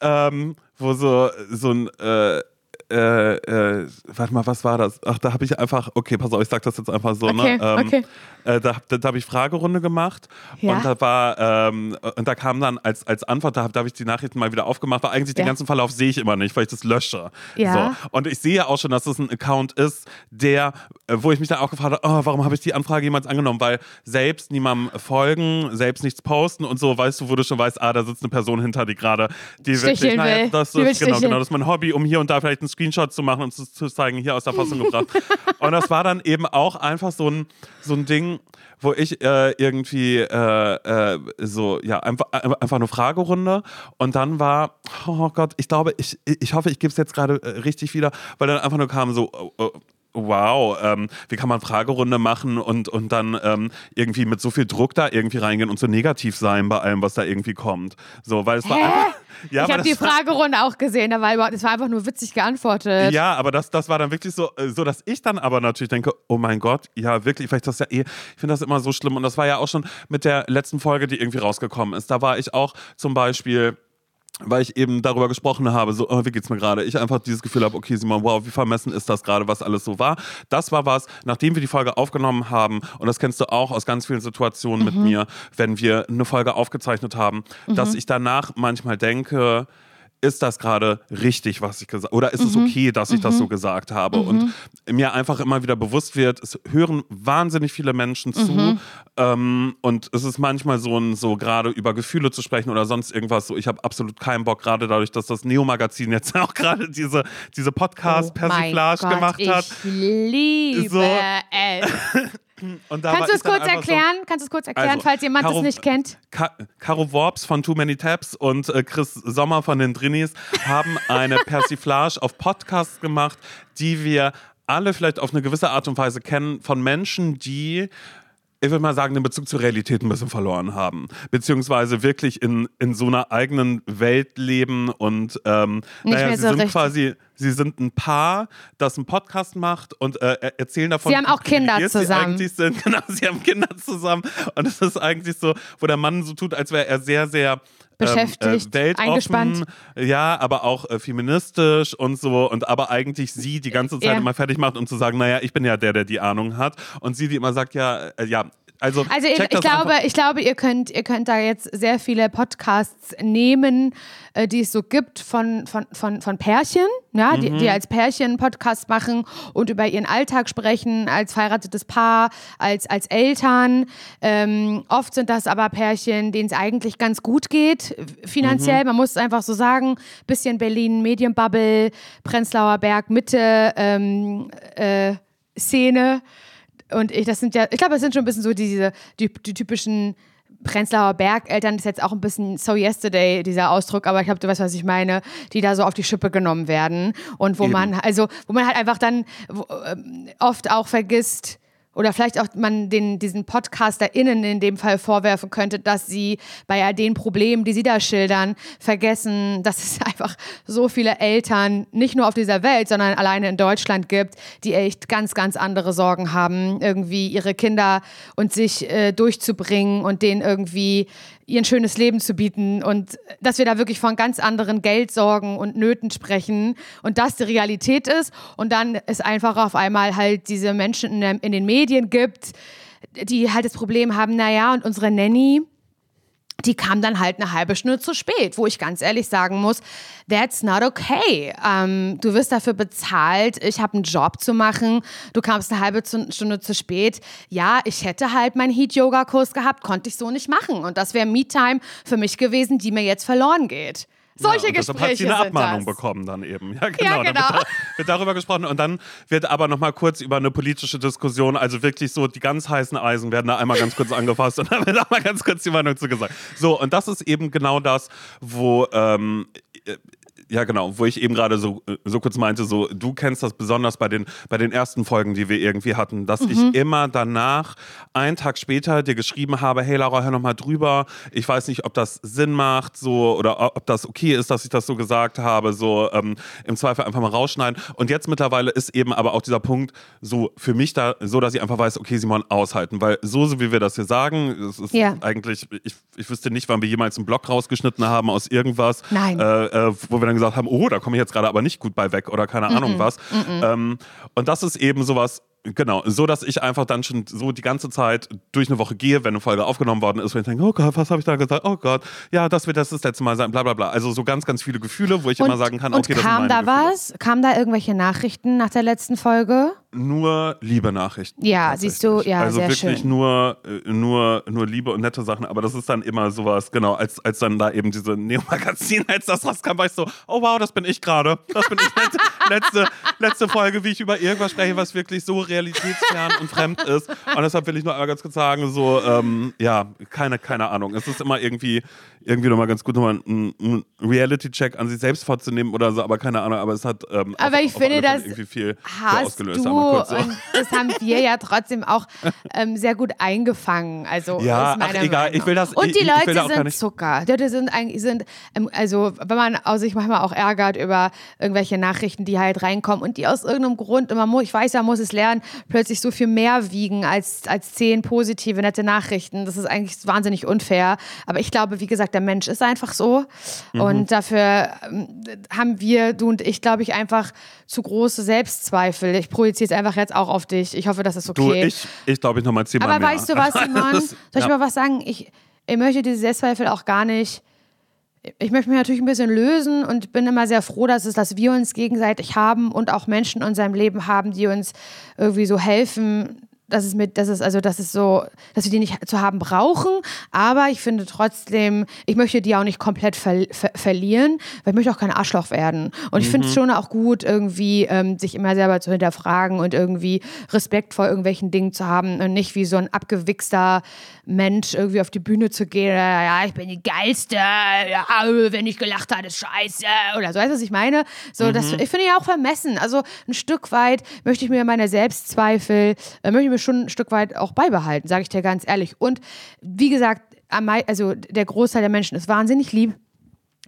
ähm, wo so, so ein äh, äh, äh, warte mal, was war das? Ach, da habe ich einfach, okay, pass auf, ich sag das jetzt einfach so, ne? okay, ne? Ähm, okay. Äh, da, da, da habe ich Fragerunde gemacht ja. und da war, ähm, und da kam dann als, als Antwort, da, da habe ich die Nachrichten mal wieder aufgemacht, weil eigentlich ja. den ganzen Verlauf sehe ich immer nicht, weil ich das lösche. Ja. So. Und ich sehe auch schon, dass das ein Account ist, der, äh, wo ich mich dann auch gefragt habe, oh, warum habe ich die Anfrage jemals angenommen? Weil selbst niemandem folgen, selbst nichts posten und so, weißt du, wo du schon weißt, ah, da sitzt eine Person hinter, die gerade, die Sticheln wirklich, naja, das, das, genau, genau, das ist mein Hobby, um hier und da vielleicht einen Screenshot zu machen und zu, zu zeigen, hier aus der Fassung gebracht. und das war dann eben auch einfach so ein, so ein Ding, wo ich äh, irgendwie äh, äh, so, ja, einfach, einfach eine Fragerunde und dann war, oh Gott, ich glaube, ich, ich hoffe, ich gebe es jetzt gerade äh, richtig wieder, weil dann einfach nur kam so, oh, oh, wow, ähm, wie kann man Fragerunde machen und, und dann ähm, irgendwie mit so viel Druck da irgendwie reingehen und so negativ sein bei allem, was da irgendwie kommt. So, weil es war einfach. Ja, ich habe die Fragerunde auch gesehen, da war es war einfach nur witzig geantwortet. Ja, aber das, das war dann wirklich so, äh, so, dass ich dann aber natürlich denke, oh mein Gott, ja wirklich, vielleicht das ja eh, ich finde das immer so schlimm und das war ja auch schon mit der letzten Folge, die irgendwie rausgekommen ist. Da war ich auch zum Beispiel weil ich eben darüber gesprochen habe, so, oh, wie geht's mir gerade? Ich einfach dieses Gefühl habe, okay, Simon, wow, wie vermessen ist das gerade, was alles so war? Das war was, nachdem wir die Folge aufgenommen haben, und das kennst du auch aus ganz vielen Situationen mhm. mit mir, wenn wir eine Folge aufgezeichnet haben, mhm. dass ich danach manchmal denke, ist das gerade richtig, was ich gesagt habe? Oder ist mhm. es okay, dass ich mhm. das so gesagt habe? Mhm. Und mir einfach immer wieder bewusst wird, es hören wahnsinnig viele Menschen zu. Mhm. Ähm, und es ist manchmal so, ein, so gerade über Gefühle zu sprechen oder sonst irgendwas. So, ich habe absolut keinen Bock, gerade dadurch, dass das Neo-Magazin jetzt auch gerade diese, diese Podcast-Persiflage oh gemacht hat. Ich liebe so. es. Kannst du es kurz erklären? So, Kannst du es kurz erklären, also, falls jemand Caro, es nicht kennt? Ka Caro Worps von Too Many Tabs und äh, Chris Sommer von den Drinis haben eine Persiflage auf Podcasts gemacht, die wir alle vielleicht auf eine gewisse Art und Weise kennen von Menschen, die ich würde mal sagen, den Bezug zur Realität ein bisschen verloren haben. Beziehungsweise wirklich in, in so einer eigenen Welt leben und ähm, naja, sie so sind richtig. quasi, sie sind ein Paar, das einen Podcast macht und äh, erzählen davon. Sie haben auch Kinder zusammen. Sie sind. Genau, sie haben Kinder zusammen. Und es ist eigentlich so, wo der Mann so tut, als wäre er sehr, sehr beschäftigt, ähm, äh, eingespannt. ja, aber auch äh, feministisch und so und aber eigentlich sie die ganze Zeit Ja. immer fertig macht, um zu sagen, naja, ich bin ja der, der die Ahnung hat und sie, die immer sagt, ja, äh, ja, also, Also ich, ich glaube, einfach. ich glaube, ihr könnt, ihr könnt da jetzt sehr viele Podcasts nehmen, äh, die es so gibt von, von, von, von Pärchen, ja, die, Mhm. die als Pärchen Podcast machen und über ihren Alltag sprechen, als verheiratetes Paar, als, als Eltern. Ähm, oft sind das aber Pärchen, denen es eigentlich ganz gut geht, finanziell. Mhm. Man muss es einfach so sagen. Bisschen Berlin, Medienbubble, Prenzlauer Berg, Mitte, ähm, äh, Szene. Und ich, das sind ja, ich glaube, das sind schon ein bisschen so diese, die, die typischen Prenzlauer Bergeltern, das ist jetzt auch ein bisschen so yesterday, dieser Ausdruck, aber ich glaube, du weißt, was ich meine, die da so auf die Schippe genommen werden. Und wo Eben. man, also, wo man halt einfach dann wo, ähm, oft auch vergisst, oder vielleicht auch man den, diesen PodcasterInnen in dem Fall vorwerfen könnte, dass sie bei all den Problemen, die sie da schildern, vergessen, dass es einfach so viele Eltern, nicht nur auf dieser Welt, sondern alleine in Deutschland gibt, die echt ganz, ganz andere Sorgen haben, irgendwie ihre Kinder und sich äh, durchzubringen und denen irgendwie ihr ein schönes Leben zu bieten und dass wir da wirklich von ganz anderen Geldsorgen und Nöten sprechen und das die Realität ist und dann es einfach auf einmal halt diese Menschen in, in den Medien gibt, die halt das Problem haben, naja, und unsere Nanny, die kam dann halt eine halbe Stunde zu spät, wo ich ganz ehrlich sagen muss, that's not okay. Ähm, du wirst dafür bezahlt, ich habe einen Job zu machen, du kamst eine halbe Stunde zu spät. Ja, ich hätte halt meinen Heat-Yoga-Kurs gehabt, konnte ich so nicht machen. Und das wäre Me-Time für mich gewesen, die mir jetzt verloren geht. Solche ja, und deshalb Gespräche hat sie eine Abmahnung das. bekommen dann eben. Ja, genau. Dann genau. wird, da, wird darüber gesprochen und dann wird aber noch mal kurz über eine politische Diskussion, also wirklich so die ganz heißen Eisen werden da einmal ganz kurz angefasst und dann wird auch mal ganz kurz die Meinung zu gesagt. So, und das ist eben genau das, wo ähm, äh, ja, genau, wo ich eben gerade so, äh, so kurz meinte, so, du kennst das besonders bei den, bei den ersten Folgen, die wir irgendwie hatten, dass Mhm. ich immer danach, einen Tag später, dir geschrieben habe, hey Laura, hör noch mal drüber. Ich weiß nicht, ob das Sinn macht, so, oder ob das okay ist, dass ich das so gesagt habe, so, ähm, im Zweifel einfach mal rausschneiden. Und jetzt mittlerweile ist eben aber auch dieser Punkt so für mich da, so, dass ich einfach weiß, okay, Simon, aushalten, weil so, so wie wir das hier sagen, es ist Ja. eigentlich, ich, ich wüsste nicht, wann wir jemals einen Blog rausgeschnitten haben aus irgendwas, Nein. äh, äh, wo wir dann gesagt haben, oh, da komme ich jetzt gerade aber nicht gut bei weg oder keine Ahnung was. Ähm, und das ist eben sowas, genau, so dass ich einfach dann schon so die ganze Zeit durch eine Woche gehe, wenn eine Folge aufgenommen worden ist, wenn ich denke, oh Gott, was habe ich da gesagt? Oh Gott, ja, das wird das das letzte Mal sein, bla bla bla. Also so ganz, ganz viele Gefühle, wo ich immer sagen kann, und okay, das sind kam meine da Gefühle. was? Kam da irgendwelche Nachrichten nach der letzten Folge? Nur liebe Nachrichten. Ja, siehst du, ja, Also sehr wirklich schön. nur, äh, nur, nur Liebe und nette Sachen, aber das ist dann immer sowas, genau, als, als dann da eben diese Neo-Magazin, als das rauskam, war ich so, oh wow, das bin ich gerade. Das bin ich letzte, letzte, letzte Folge, wie ich über irgendwas spreche, was wirklich so realitätsfern und fremd ist. Und deshalb will ich nur einmal ganz kurz sagen, so, ähm, ja, keine, keine Ahnung. Es ist immer irgendwie, irgendwie nochmal ganz gut, nochmal einen, einen Reality-Check an sich selbst vorzunehmen oder so, aber keine Ahnung, aber es hat ähm, Aber auf, ich auf finde, das irgendwie viel, viel hast ausgelöst. du kurz so. und das haben wir ja trotzdem auch ähm, sehr gut eingefangen. Also Ja, ach, egal, ich will das- und ich- die ich Leute da gar sind Zucker. Die Leute sind eigentlich sind ähm, also wenn man auch sich manchmal auch ärgert über irgendwelche Nachrichten, die halt reinkommen und die aus irgendeinem Grund immer mu- ich weiß, ja, muss es lernen, plötzlich so viel mehr wiegen als als zehn positive nette Nachrichten. Das ist eigentlich wahnsinnig unfair. Aber ich glaube, wie gesagt, der Mensch ist einfach so Mhm. und dafür ähm, haben wir du und ich, glaube ich, einfach zu große Selbstzweifel. Ich projiziere es einfach jetzt auch auf dich. Ich hoffe, das ist okay. Du, ich, ich glaube, ich nochmal zehnmal Aber mehr. weißt du was, Simon? Soll ich ja. mal was sagen? Ich, ich möchte diese Selbstzweifel auch gar nicht. Ich möchte mich natürlich ein bisschen lösen und bin immer sehr froh, dass es, dass wir uns gegenseitig haben und auch Menschen in unserem Leben haben, die uns irgendwie so helfen. Dass es mit, dass es also, dass es so, dass wir die nicht zu haben brauchen. Aber ich finde trotzdem, ich möchte die auch nicht komplett ver ver verlieren, weil ich möchte auch kein Arschloch werden. Und ich finde Mhm. es schon auch gut, irgendwie ähm, sich immer selber zu hinterfragen und irgendwie Respekt vor irgendwelchen Dingen zu haben und nicht wie so ein abgewichster Mensch irgendwie auf die Bühne zu gehen. äh, Ja, ich bin die geilste. Ja, wenn ich gelacht habe, ist scheiße. Oder so, weißt du, was ich meine? So, das Mhm. ich finde ja auch vermessen. Also ein Stück weit möchte ich mir meine Selbstzweifel, äh, möchte ich mir schon ein Stück weit auch beibehalten, sage ich dir ganz ehrlich. Und wie gesagt, also der Großteil der Menschen ist wahnsinnig lieb.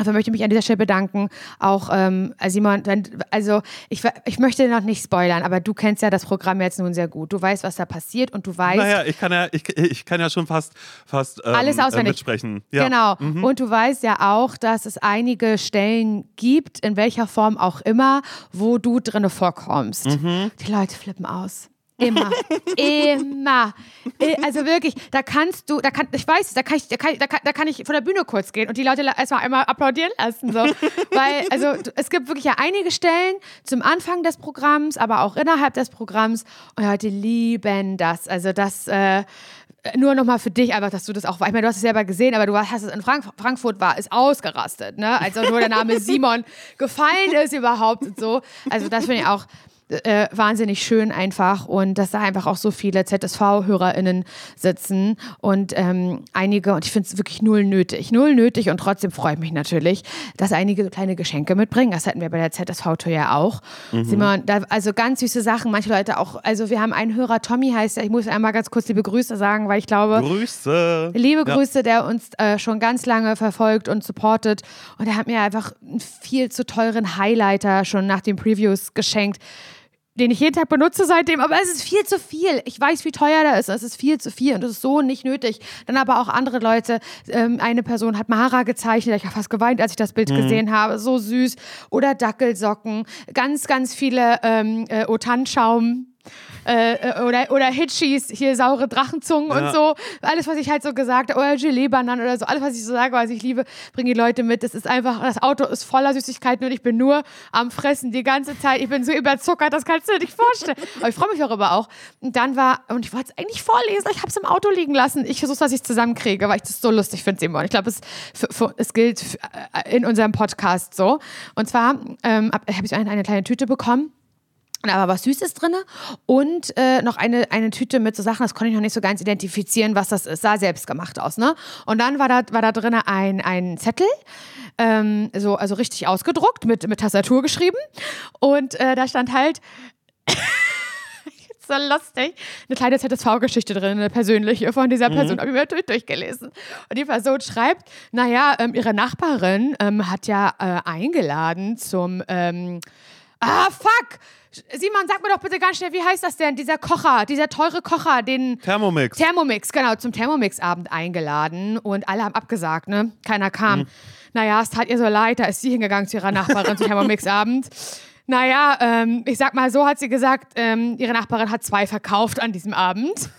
Dafür möchte ich mich an dieser Stelle bedanken. Auch ähm, Simon, also ich, ich möchte noch nicht spoilern, aber du kennst ja das Programm jetzt nun sehr gut. Du weißt, was da passiert und du weißt. Naja, ich kann ja, ich, ich kann ja schon fast, fast ähm, alles auswendig äh, mitsprechen. Ja. Genau. Mhm. Und du weißt ja auch, dass es einige Stellen gibt, in welcher Form auch immer, wo du drinne vorkommst. Mhm. Die Leute flippen aus. Immer. Immer. Also wirklich, da kannst du, da kann, ich weiß, da kann ich, da kann, da kann, da kann ich von der Bühne kurz gehen und die Leute erstmal einmal applaudieren lassen. So. Weil, also es gibt wirklich ja einige Stellen zum Anfang des Programms, aber auch innerhalb des Programms und Leute lieben das. Also das, äh, nur nochmal für dich einfach, dass du das auch, ich meine, du hast es selber gesehen, aber du hast es in Frank Frankfurt war, ist ausgerastet, ne? Also nur der Name Simon gefallen ist überhaupt und so. Also das finde ich auch äh, wahnsinnig schön einfach und dass da einfach auch so viele ZSV-HörerInnen sitzen und ähm, einige, und ich finde es wirklich null nötig, null nötig und trotzdem freue ich mich natürlich, dass einige so kleine Geschenke mitbringen. Das hatten wir bei der ZSV-Tour ja auch. Mhm. Simon, da, also ganz süße Sachen, manche Leute auch, also wir haben einen Hörer, Tommy heißt er, ich muss einmal ganz kurz liebe Grüße sagen, weil ich glaube, Grüße. liebe Grüße, ja. der uns äh, schon ganz lange verfolgt und supportet und er hat mir einfach einen viel zu teuren Highlighter schon nach den Previews geschenkt den ich jeden Tag benutze seitdem, aber es ist viel zu viel. Ich weiß, wie teuer der ist. Es ist viel zu viel und es ist so nicht nötig. Dann aber auch andere Leute. Ähm, eine Person hat Mara gezeichnet. Ich habe fast geweint, als ich das Bild mhm. gesehen habe. So süß. Oder Dackelsocken. Ganz, ganz viele ähm, äh, Otanschaum äh, äh, oder, oder Hitchis, hier saure Drachenzungen ja. und so. Alles, was ich halt so gesagt habe, oder Gelee-Bananen oder so, alles, was ich so sage, was ich liebe, bringen die Leute mit. Das ist einfach, das Auto ist voller Süßigkeiten und ich bin nur am Fressen die ganze Zeit. Ich bin so überzuckert, das kannst du dir nicht vorstellen. Aber ich freue mich darüber auch. Und dann war, und ich wollte es eigentlich vorlesen, ich habe es im Auto liegen lassen. Ich versuche, dass ich es zusammenkriege, weil ich das so lustig finde, Simon. Ich glaube, es, es gilt äh, in unserem Podcast so. Und zwar ähm, habe ich eine, eine kleine Tüte bekommen da war was Süßes drin und äh, noch eine, eine Tüte mit so Sachen, das konnte ich noch nicht so ganz identifizieren, was das ist. Sah selbst gemacht aus, ne? Und dann war da, war da drin ein, ein Zettel, ähm, so, also richtig ausgedruckt, mit, mit Tastatur geschrieben. Und äh, da stand halt. so lustig. Eine kleine ZSV-Geschichte drin, eine persönliche von dieser Person, mhm. habe ich mir natürlich durchgelesen. Und die Person schreibt, naja, ähm, ihre Nachbarin ähm, hat ja äh, eingeladen zum, ähm, ah, fuck, Simon, sag mir doch bitte ganz schnell, wie heißt das denn? Dieser Kocher, dieser teure Kocher, den. Thermomix. Thermomix, genau, zum Thermomix-Abend eingeladen und alle haben abgesagt, ne? Keiner kam. Mhm. Naja, es tat ihr so leid, da ist sie hingegangen zu ihrer Nachbarin zum Thermomix-Abend. Naja, ähm, ich sag mal so, hat sie gesagt, ähm, ihre Nachbarin hat zwei verkauft an diesem Abend.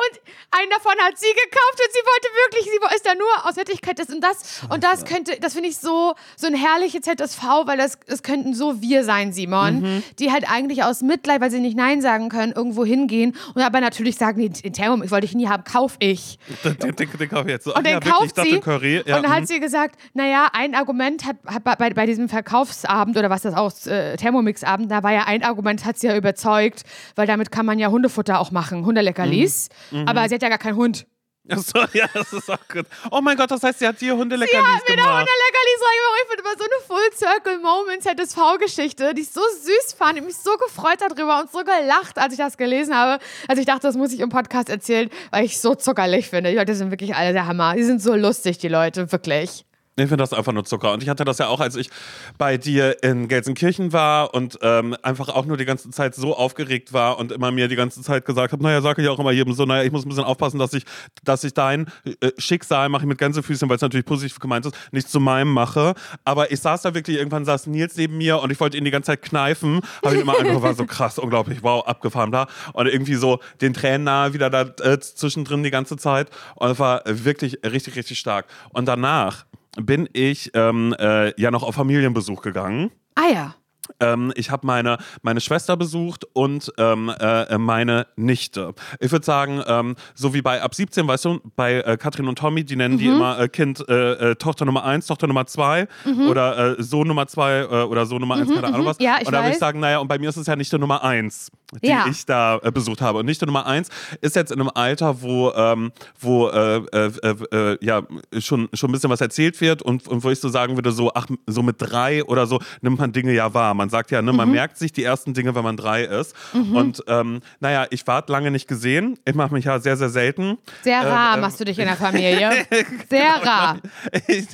Und einen davon hat sie gekauft und sie wollte wirklich, sie ist da nur aus Nettigkeit das und das. Und das könnte, das finde ich so, so ein herrliches ZSV, weil das, das könnten so wir sein, Simon, mhm. die halt eigentlich aus Mitleid, weil sie nicht Nein sagen können, irgendwo hingehen und aber natürlich sagen, nee, den Thermomix wollte ich nie haben, kauf ich. Den, den, den, den kaufe ich jetzt so. Und den ja, kauft sie. Curry. Ja, und dann hat mhm. sie gesagt, naja, ein Argument hat, hat bei, bei diesem Verkaufsabend oder was das auch, äh, Thermomix-Abend, da war ja ein Argument, hat sie ja überzeugt, weil damit kann man ja Hundefutter auch machen, Hundeleckerlis. Mhm. Mhm. Aber sie hat ja gar keinen Hund. Achso, ja, das ist auch gut. Oh mein Gott, das heißt, sie hat dir Hundeleckerlis gemacht. Mir da Hundeleckerlis. Ich finde immer so eine Full-Circle-Moment ZSV-Geschichte, die ich so süß fand. Ich habe mich so gefreut darüber und so gelacht, als ich das gelesen habe. Also ich dachte, das muss ich im Podcast erzählen, weil ich so zuckerlich finde. Die Leute sind wirklich alle der Hammer. Die sind so lustig, die Leute, wirklich. Ich finde das einfach nur Zucker. Und ich hatte das ja auch, als ich bei dir in Gelsenkirchen war und ähm, einfach auch nur die ganze Zeit so aufgeregt war und immer mir die ganze Zeit gesagt habe, naja, sage ich auch immer jedem so, naja, ich muss ein bisschen aufpassen, dass ich, dass ich dein äh, Schicksal, mache ich mit Gänsefüßchen, weil es natürlich positiv gemeint ist, nicht zu meinem mache. Aber ich saß da wirklich, irgendwann saß Nils neben mir und ich wollte ihn die ganze Zeit kneifen. Habe ich immer einfach, war so krass, unglaublich, wow, abgefahren da. Und irgendwie so den Tränen nahe wieder da äh, zwischendrin die ganze Zeit. Und es war wirklich richtig, richtig stark. Und danach bin ich ähm, äh, ja noch auf Familienbesuch gegangen. Ah ja. Ähm, ich habe meine, meine Schwester besucht und ähm, äh, meine Nichte. Ich würde sagen, ähm, so wie bei ab 17, weißt du, bei äh, Katrin und Tommy, die nennen mhm. die immer äh, Kind äh, äh, Tochter Nummer 1, Tochter Nummer 2 mhm. oder äh, Sohn Nummer 2 oder Sohn Nummer 1, mhm, keine Ahnung mhm. was. Ja, ich und da würde ich sagen, naja, und bei mir ist es ja Nichte Nummer 1. die Ja. ich da äh, besucht habe. Und Nichte Nummer eins ist jetzt in einem Alter, wo, ähm, wo äh, äh, äh, äh, ja, schon, schon ein bisschen was erzählt wird und, und wo ich so sagen würde, so, ach, so mit drei oder so nimmt man Dinge ja wahr. Man sagt ja, ne, Mhm. man merkt sich die ersten Dinge, wenn man drei ist. Und ähm, naja, ich warte lange nicht gesehen. Ich mache mich ja sehr, sehr selten. Sehr rar ähm, machst du dich in der Familie. Sehr rar. ich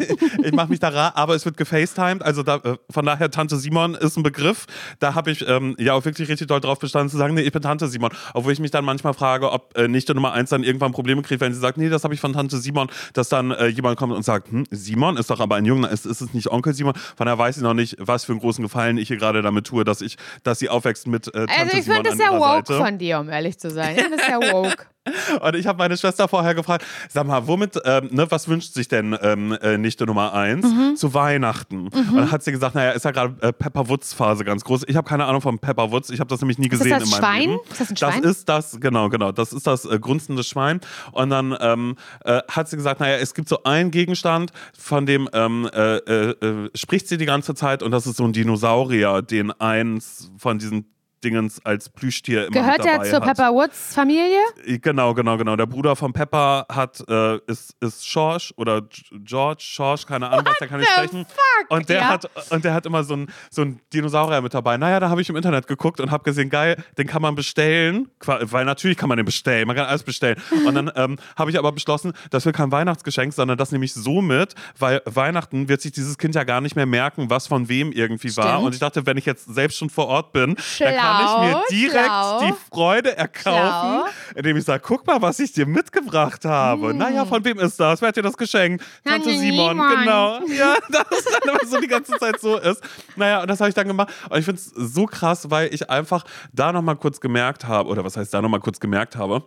ich mache mich da rar, aber es wird gefacetimed. Also da, äh, von daher, Tante Simon ist ein Begriff. Da habe ich ähm, ja auch wirklich richtig doll drauf bestanden zu sagen, nee, ich bin Tante Simon. Obwohl ich mich dann manchmal frage, ob äh, Nichte Nummer eins dann irgendwann Probleme kriegt, wenn sie sagt, nee, das habe ich von Tante Simon, dass dann äh, jemand kommt und sagt, hm, Simon ist doch aber ein Junge, ist, ist es nicht Onkel Simon? Von daher weiß ich noch nicht, was für einen großen Gefallen ich hier gerade damit tue, dass ich, dass sie aufwächst mit äh, Tante Also ich finde das ihrer woke Seite. von dir, um ehrlich zu sein. Ich finde das sehr woke. Und ich habe meine Schwester vorher gefragt, sag mal, womit, ähm, ne, was wünscht sich denn ähm, äh, Nichte Nummer eins Mhm. zu Weihnachten? Und dann hat sie gesagt, naja, ist ja gerade äh, Pepper Woods Phase ganz groß. Ich habe keine Ahnung von Pepper Woods, ich habe das nämlich nie das gesehen das in meinem Schwein? Leben. Ist das ein Schwein? Das ist das, genau, genau, das ist das äh, grunzende Schwein. Und dann ähm, äh, hat sie gesagt, naja, es gibt so einen Gegenstand, von dem ähm, äh, äh, äh, spricht sie die ganze Zeit und das ist so ein Dinosaurier, den eins von diesen Dingens als Plüschtier immer Gehört dabei zur hat. Pepper Woods Familie? Genau, genau, genau. Der Bruder von Pepper hat, äh, ist, ist George oder George, George, keine Ahnung, was, der kann nicht the sprechen. fuck? Und der, Ja. hat, und der hat immer so einen so einen Dinosaurier mit dabei. Naja, da habe ich im Internet geguckt und habe gesehen, geil, den kann man bestellen, weil natürlich kann man den bestellen, man kann alles bestellen. Und dann ähm, habe ich aber beschlossen, das wird kein Weihnachtsgeschenk, sondern das nehme ich so mit, weil Weihnachten wird sich dieses Kind ja gar nicht mehr merken, was von wem irgendwie war. Stimmt. Und ich dachte, wenn ich jetzt selbst schon vor Ort bin, dann kann ich mir direkt schlau. die Freude erkaufen, Schlau. indem ich sage, guck mal, was ich dir mitgebracht habe. Naja, von wem ist das? Wer hat dir das geschenkt? Tante Simon, Simon. genau. Ja, dass es dann immer so die ganze Zeit so ist. Naja, und das habe ich dann gemacht. Und ich finde es so krass, weil ich einfach da nochmal kurz gemerkt habe, oder was heißt da nochmal kurz gemerkt habe,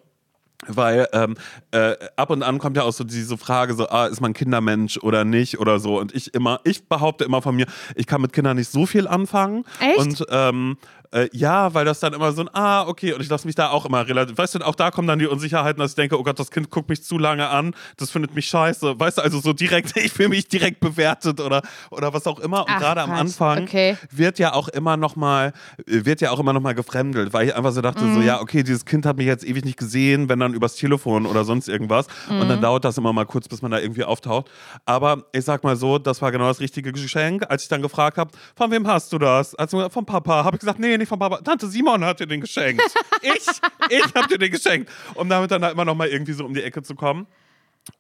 weil ähm, äh, ab und an kommt ja auch so diese Frage, so, ah, ist man Kindermensch oder nicht oder so. Und ich immer, ich behaupte immer von mir, ich kann mit Kindern nicht so viel anfangen. Echt? Und ähm, äh, ja, weil das dann immer so ein, ah, okay, und ich lasse mich da auch immer relativ, weißt du, auch da kommen dann die Unsicherheiten, dass ich denke, oh Gott, das Kind guckt mich zu lange an, das findet mich scheiße. Weißt du, also so direkt, ich fühle mich direkt bewertet oder, oder was auch immer. Und gerade am. Anfang Okay. wird ja auch immer noch mal, wird ja auch immer noch mal gefremdelt, weil ich einfach so dachte, Mhm. so, ja, okay, dieses Kind hat mich jetzt ewig nicht gesehen, wenn dann übers Telefon oder sonst irgendwas. Und Mhm. dann dauert das immer mal kurz, bis man da irgendwie auftaucht. Aber ich sag mal so, das war genau das richtige Geschenk. Als ich dann gefragt habe, von wem hast du das? Also vom Papa. Habe ich gesagt, nee, nicht vom Papa. Tante Simon hat dir den geschenkt. ich, ich habe dir den geschenkt. Um damit dann da immer noch mal irgendwie so um die Ecke zu kommen.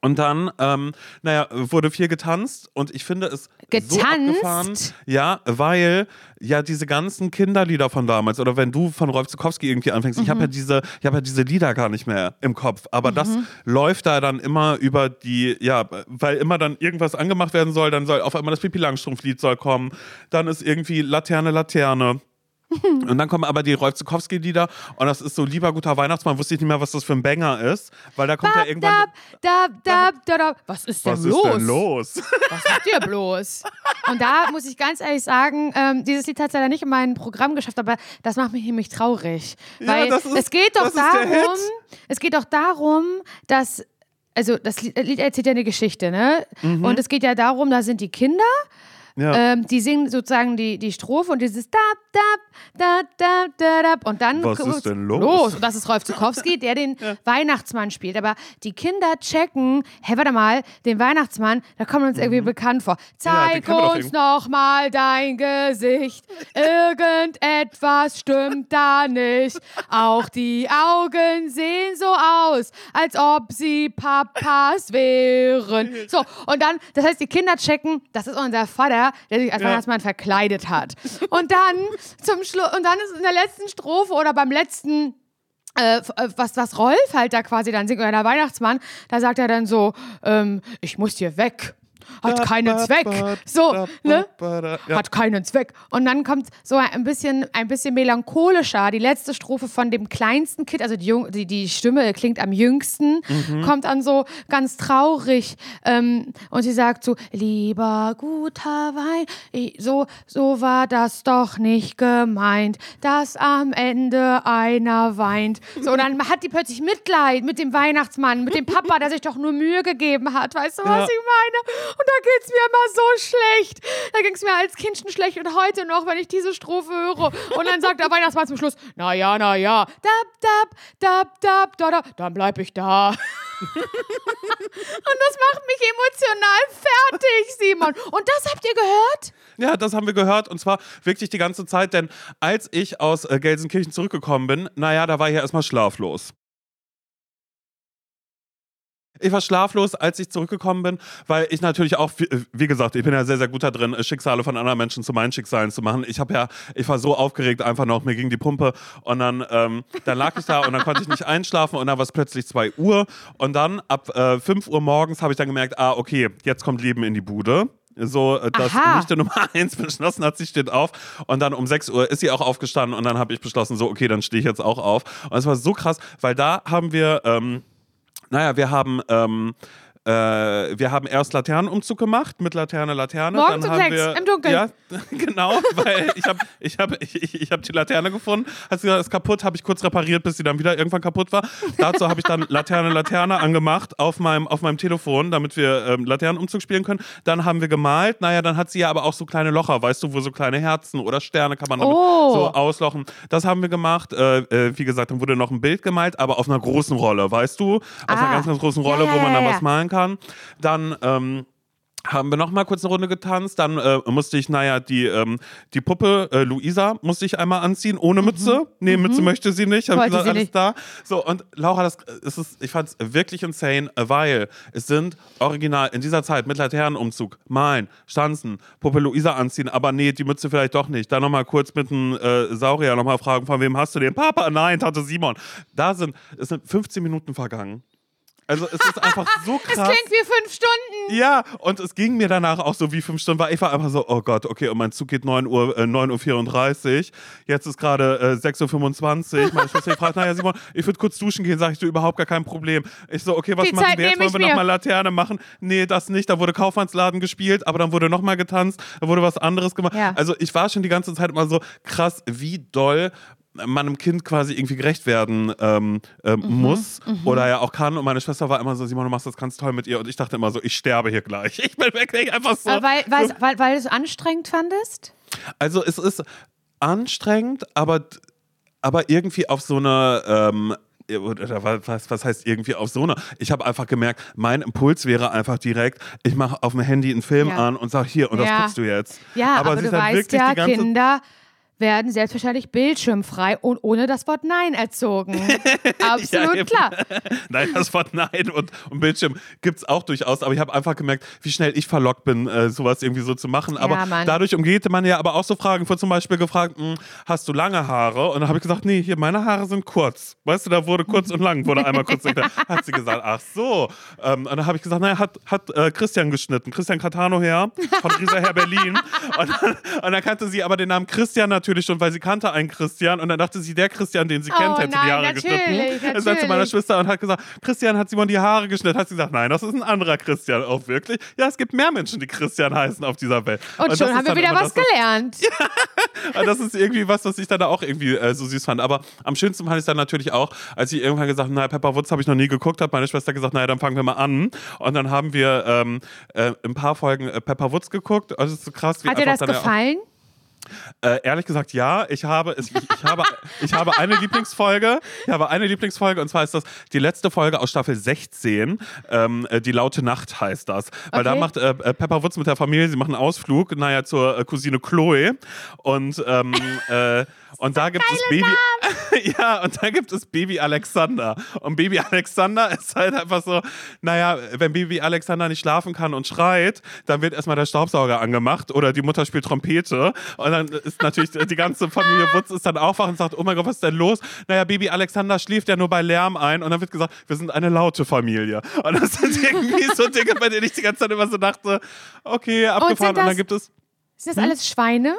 Und dann, ähm, naja, wurde viel getanzt und ich finde es so Getanzt? abgefahren. Ja, weil ja diese ganzen Kinderlieder von damals oder wenn du von Rolf Zukowski irgendwie anfängst, ich habe ja diese, ich habe ja diese Lieder gar nicht mehr im Kopf, aber das läuft da dann immer über die, ja, weil immer dann irgendwas angemacht werden soll, dann soll auf einmal das Pipi Langstrumpf-Lied soll kommen, dann ist irgendwie Laterne, Laterne. Und dann kommen aber die Rolf Zukowski-Lieder und das ist so lieber guter Weihnachtsmann, wusste ich nicht mehr, was das für ein Banger ist, weil da kommt ja irgendwann. dab, dab, dab, dab. Was ist denn Was los? ist denn los? Was ist dir bloß? Und da muss ich ganz ehrlich sagen, ähm, dieses Lied hat es leider nicht in mein Programm geschafft, aber das macht mich nämlich traurig. Ja, Weil ist- es geht doch darum, es geht doch darum, dass, also das Lied, Lied erzählt ja eine Geschichte, ne? Mhm. Und es geht ja darum, da sind die Kinder, Ja. ähm, die singen sozusagen die, die Strophe und dieses dab, dab, da, da, da, dab. Und dann Was ist denn los? Und das ist Rolf Zukowski, der den Weihnachtsmann spielt. Aber die Kinder checken, hey, warte mal, den Weihnachtsmann, da kommt uns irgendwie bekannt vor. Mhm. Ja, den Zeig doch uns irgendwie. noch mal dein Gesicht. Irgendetwas stimmt da nicht. Auch die Augen sehen so aus, als ob sie Papas wären. So, und dann, das heißt, die Kinder checken, das ist unser Vater, der sich als Ja. Weihnachtsmann verkleidet hat. Und dann zum Schluss, und dann ist in der letzten Strophe oder beim letzten äh, äh, was, was Rolf halt da quasi dann singt, oder der Weihnachtsmann, da sagt er dann so, ähm, ich muss hier weg. Hat keinen Zweck. So, ne? Hat keinen Zweck. Und dann kommt so ein bisschen, ein bisschen melancholischer, die letzte Strophe von dem kleinsten Kind, also die, Jung, die, die Stimme klingt am jüngsten, Mhm. kommt dann so ganz traurig. Ähm, und sie sagt so, lieber guter Wein, ich, so, so war das doch nicht gemeint, dass am Ende einer weint. So, und dann hat die plötzlich Mitleid mit dem Weihnachtsmann, mit dem Papa, der sich doch nur Mühe gegeben hat. Weißt du, was Ja. ich meine? Und da geht es mir immer so schlecht. Da ging es mir als Kind schon schlecht und heute noch, wenn ich diese Strophe höre. Und dann sagt der Weihnachtsmann zum Schluss, na ja, na ja, dab, dab, dab, dab, da, da, dann bleib ich da. und das macht mich emotional fertig, Simon. Und das habt ihr gehört? Ja, das haben wir gehört und zwar wirklich die ganze Zeit, denn als ich aus äh, Gelsenkirchen zurückgekommen bin, naja, da war ich ja erstmal schlaflos. Ich war schlaflos, als ich zurückgekommen bin, weil ich natürlich auch, wie, wie gesagt, ich bin ja sehr, sehr gut da drin, Schicksale von anderen Menschen zu meinen Schicksalen zu machen. Ich habe ja, ich war so aufgeregt einfach noch, mir ging die Pumpe und dann, ähm, dann lag ich da und dann konnte ich nicht einschlafen und dann war es plötzlich 2 Uhr und dann ab äh, 5 Uhr morgens habe ich dann gemerkt, ah, okay, jetzt kommt Leben in die Bude so äh, dass Aha. Nichte Nummer 1 beschlossen hat, sie steht auf und dann um 6 Uhr ist sie auch aufgestanden und dann habe ich beschlossen, so okay, dann stehe ich jetzt auch auf. Und es war so krass, weil da haben wir, ähm, naja, wir haben ähm, äh, wir haben erst Laternenumzug gemacht mit Laterne, Laterne. Morgens dann haben sechs, wir, im Dunkeln. Ja, genau, weil ich habe ich hab, ich, ich, hab die Laterne gefunden. Hat sie gesagt, ist kaputt, habe ich kurz repariert, bis sie dann wieder irgendwann kaputt war. Dazu habe ich dann Laterne, Laterne angemacht auf meinem, auf meinem Telefon, damit wir ähm, Laternenumzug spielen können. Dann haben wir gemalt. Naja, dann hat sie ja aber auch so kleine Locher, weißt du, wo so kleine Herzen oder Sterne kann man damit Oh. so auslochen. Das haben wir gemacht. Äh, äh, wie gesagt, dann wurde noch ein Bild gemalt, aber auf einer großen Rolle, weißt du? Auf einer Ah. ganz, ganz großen Rolle, ja, wo man dann was malen kann. Dann ähm, haben wir noch mal kurz eine Runde getanzt. Dann äh, musste ich, naja, die, ähm, die Puppe äh, Luisa musste ich einmal anziehen, ohne Mütze. Nee, Mütze möchte sie nicht. Hab Mhm. Gesagt, sie alles nicht. da. So, und Laura, das es ist, ich fand es wirklich insane, weil es sind original in dieser Zeit mit Laternenumzug, malen, stanzen, Puppe Luisa anziehen, aber nee, die Mütze vielleicht doch nicht. Dann nochmal kurz mit einem äh, Saurier nochmal fragen, von wem hast du den? Papa, nein, Tante Simon. Da sind, es sind 15 Minuten vergangen. Also es ist einfach so Das krass. klingt wie fünf Stunden. Ja, und es ging mir danach auch so wie fünf Stunden, weil ich war einfach so, oh Gott, okay, und mein Zug geht 9 Uhr, äh, 9.34 Uhr, jetzt ist gerade äh, 6.25 Uhr, meine Schwester fragt, naja Simon, ich würde kurz duschen gehen, sag ich, du, überhaupt gar kein Problem. Ich so, okay, was Die machen Zeit wir jetzt, wollen wir nochmal Laterne machen? Nee, das nicht, da wurde Kaufmannsladen gespielt, aber dann wurde nochmal getanzt, da wurde was anderes gemacht. Ja. Also ich war schon die ganze Zeit immer so, krass, wie doll man einem Kind quasi irgendwie gerecht werden ähm, ähm, Mhm, muss oder ja auch kann. Und meine Schwester war immer so, Simon, du machst das ganz toll mit ihr. Und ich dachte immer so, ich sterbe hier gleich. Ich bin wirklich einfach so. Aber weil, weil, weil, weil du es anstrengend fandest? also es ist anstrengend, aber, aber irgendwie auf so eine... Ähm, oder was, was heißt irgendwie auf so eine? Ich habe einfach gemerkt, mein Impuls wäre einfach direkt, ich mache auf dem Handy einen Film Ja. an und sag hier, und das Ja. guckst du jetzt. Ja, aber, sie du halt weißt ja, Kinder werden selbstverständlich bildschirmfrei und ohne das Wort Nein erzogen. Absolut eben. klar. Nein, das Wort Nein und, und Bildschirm gibt es auch durchaus, aber ich habe einfach gemerkt, wie schnell ich verlockt bin, äh, sowas irgendwie so zu machen. Aber Ja, Mann. dadurch umgeht man ja aber auch so Fragen. Ich wurde zum Beispiel gefragt, hm, hast du lange Haare? Und dann habe ich gesagt, nee, hier, meine Haare sind kurz. Weißt du, da wurde kurz und lang, wurde einmal kurz erklärt. Hat sie gesagt, ach so. Ähm, und dann habe ich gesagt, naja, hat, hat äh, Christian geschnitten. Christian Catano her, von Risa her Berlin. Und dann, und dann kannte sie aber den Namen Christian natürlich schon, weil sie kannte einen Christian. Und dann dachte sie, der Christian, den sie Oh kennt, hätte die nein, Haare natürlich, geschnitten. Dann sagt sie meiner natürlich. Schwester und hat gesagt, Christian hat Simon die Haare geschnitten. Hat sie gesagt, nein, das ist ein anderer Christian. Auch wirklich? Ja, es gibt mehr Menschen, die Christian heißen auf dieser Welt. Und, das schon haben wir dann wieder was das, gelernt. aber das ist irgendwie was, was ich dann auch irgendwie äh, so süß fand. Aber am schönsten fand ich es dann natürlich auch, als ich irgendwann gesagt habe, naja, Pepper Woods habe ich noch nie geguckt, hat meine Schwester gesagt, naja, dann fangen wir mal an. Und dann haben wir ähm, äh, ein paar Folgen äh, Pepper Woods geguckt. Also es ist so krass, wie Hat dir das ja auch- gefallen? Äh, ehrlich gesagt, ja. Ich habe, ich, ich, habe, ich habe eine Lieblingsfolge. Ich habe eine Lieblingsfolge und zwar ist das die letzte Folge aus Staffel 16. Ähm, äh, die laute Nacht heißt das. Weil da Okay. macht äh, äh, Pepper Woods mit der Familie, sie machen einen Ausflug, naja, zur äh, Cousine Chloe. Und, ähm, äh, und da gibt es Baby. ja, und da gibt es Baby Alexander. Und Baby Alexander ist halt einfach so, naja, wenn Baby Alexander nicht schlafen kann und schreit, dann wird erstmal der Staubsauger angemacht oder die Mutter spielt Trompete. Und dann ist natürlich die ganze Familie Wutz ist dann aufwacht und sagt, oh mein Gott, was ist denn los? Naja, Baby Alexander schläft ja nur bei Lärm ein. Und dann wird gesagt, wir sind eine laute Familie. Und das sind irgendwie so Dinge, bei denen ich die ganze Zeit immer so dachte, okay, abgefahren. Und, das- dann gibt es, Sind Hm? das alles Schweine?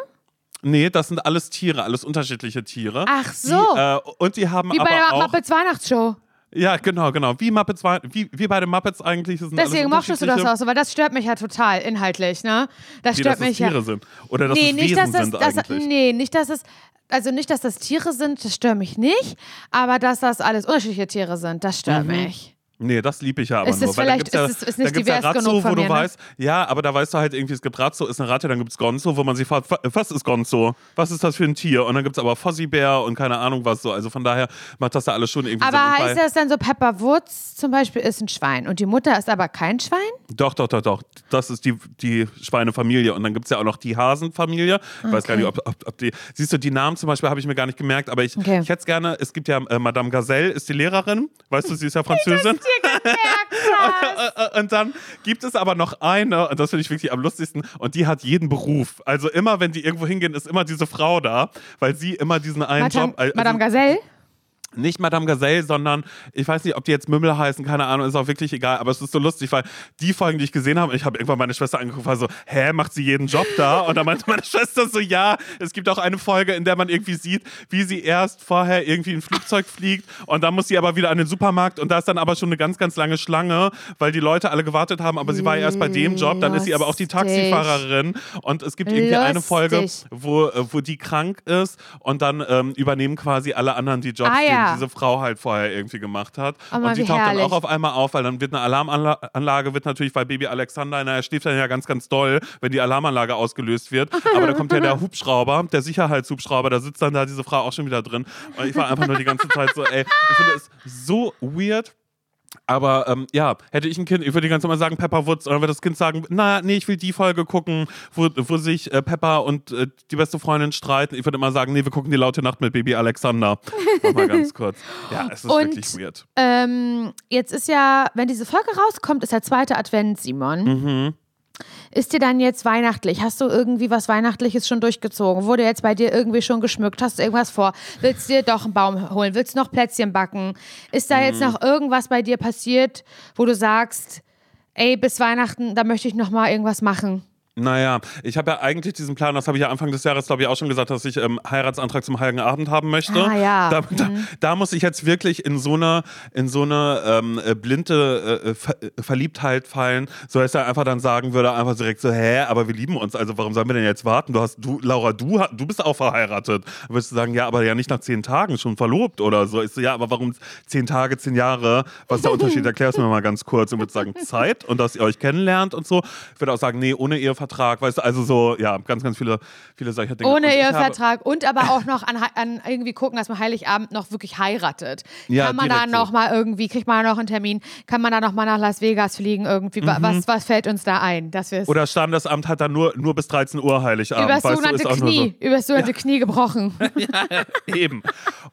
nee, das sind alles Tiere, alles unterschiedliche Tiere. Ach so. Die, äh, und die haben Wie aber bei der auch... Muppets Weihnachtsshow. Ja, genau, genau. Wie Muppets war, wie, wie bei den Muppets eigentlich. Sind Deswegen mochtest du das auch so, weil das stört mich ja total inhaltlich, ne? Das Wie, stört dass es mich Tiere ja. sind. Oder dass nee, es nicht, Wesen dass es, sind dass, eigentlich. nee, nicht, dass es, also nicht, dass das Tiere sind, das stört mich nicht, aber dass das alles unterschiedliche Tiere sind, das stört Mhm. mich. Nee, das liebe ich ja aber Ist nur. es weil da vielleicht- gibt's ja, ist es- ist da nicht gibt's ja Razzo, wo du mir, ne? weißt, ja, aber da weißt du halt irgendwie, es gibt Razzo, ist eine Ratte, dann gibt es Gonzo, wo man sich fragt, wa- was ist Gonzo? Was ist das für ein Tier? Und dann gibt es aber Fossibär und keine Ahnung was so. Also von daher macht das da alles schon irgendwie Aber. Und heißt das dann so, Pepper Woods zum Beispiel ist ein Schwein und die Mutter ist aber kein Schwein? Doch, doch, doch, doch. Das ist die, die Schweinefamilie. Und dann gibt es ja auch noch die Hasenfamilie. Ich weiß gar nicht, ob, ob, ob die. Siehst du, die Namen zum Beispiel habe ich mir gar nicht gemerkt, aber ich, Okay. ich hätte es gerne. Es gibt ja äh, Madame Gazelle, ist die Lehrerin. Weißt du, sie ist ja Französin. Und dann gibt es aber noch eine, und das finde ich wirklich am lustigsten, und die hat jeden Beruf. Also immer, wenn die irgendwo hingehen, ist immer diese Frau da, weil sie immer diesen einen Madame, Job. Also Madame Gazelle? Nicht Madame Gazelle, sondern ich weiß nicht, ob die jetzt Mümmel heißen, keine Ahnung, ist auch wirklich egal, aber es ist so lustig, weil die Folgen, die ich gesehen habe, ich habe irgendwann meine Schwester angeguckt, war so, hä, macht sie jeden Job da? Und dann meinte meine Schwester so, ja, es gibt auch eine Folge, in der man irgendwie sieht, wie sie erst vorher irgendwie ein Flugzeug fliegt und dann muss sie aber wieder an den Supermarkt und da ist dann aber schon eine ganz, ganz lange Schlange, weil die Leute alle gewartet haben, aber sie war erst bei dem Job, dann ist sie aber auch die Lustig. Taxifahrerin und es gibt irgendwie eine Folge, Lustig. wo, wo die krank ist und dann ähm, übernehmen quasi alle anderen die Jobs, Ah, die ja. diese Frau halt vorher irgendwie gemacht hat. Oh und die taucht dann herrlich. auch auf einmal auf, weil dann wird eine Alarmanlage, wird natürlich, weil Baby Alexander, na, er schläft dann ja ganz, ganz doll, wenn die Alarmanlage ausgelöst wird. Aber da kommt ja der Hubschrauber, der Sicherheitshubschrauber, da sitzt dann da diese Frau auch schon wieder drin. Und ich war einfach nur die ganze Zeit so, ey, ich finde es so weird. Aber ähm, ja, hätte ich ein Kind, ich würde die ganze Zeit mal sagen, Pepper Woods, und dann würde das Kind sagen, na, nee, ich will die Folge gucken, wo, wo sich äh, Pepper und äh, die beste Freundin streiten. Ich würde immer sagen, nee, wir gucken die laute Nacht mit Baby Alexander. Nochmal ganz kurz. Ja, es ist Und- wirklich weird. Ähm, jetzt ist ja, wenn diese Folge rauskommt, ist der zweite Advent, Simon. Mhm. Ist dir dann jetzt weihnachtlich? Hast du irgendwie was Weihnachtliches schon durchgezogen? Wurde jetzt bei dir irgendwie schon geschmückt? Hast du irgendwas vor? Willst du dir doch einen Baum holen? Willst du noch Plätzchen backen? Ist da Mhm. jetzt noch irgendwas bei dir passiert, wo du sagst, ey, bis Weihnachten, da möchte ich noch mal irgendwas machen? Naja, ich habe ja eigentlich diesen Plan, das habe ich ja Anfang des Jahres, glaube ich, auch schon gesagt, dass ich ähm, Heiratsantrag zum Heiligen Abend haben möchte. Ah, ja. Da, da, da muss ich jetzt wirklich in so eine, in so eine ähm, äh, blinde äh, Ver äh, Verliebtheit fallen, so dass er einfach dann sagen würde, einfach direkt so, hä, aber wir lieben uns, also warum sollen wir denn jetzt warten? Du hast, du, Laura, du, du bist auch verheiratet. Dann würdest du sagen, ja, aber ja nicht nach zehn Tagen, schon verlobt oder so. Ich so, ja, aber warum zehn Tage, zehn Jahre? Was ist der Unterschied? Erklär es mir mal ganz kurz. Und würde sagen, Zeit und dass ihr euch kennenlernt und so. Ich würde auch sagen, nee, ohne Ehevertrag, weißt du, also so, ja, ganz, ganz viele, viele solcher Dinge. Ohne Und Ehevertrag und aber auch noch an, an irgendwie gucken, dass man Heiligabend noch wirklich heiratet. Ja, Kann man da so. noch mal irgendwie, kriegt man da noch einen Termin? Kann man da noch mal nach Las Vegas fliegen irgendwie? Wa- Was, was fällt uns da ein? Dass Mhm. Oder Standesamt hat dann nur, nur bis 13 Uhr Heiligabend. übers weißt du, sogenannte auch nur so. Knie, übers sogenannte Knie gebrochen. Eben.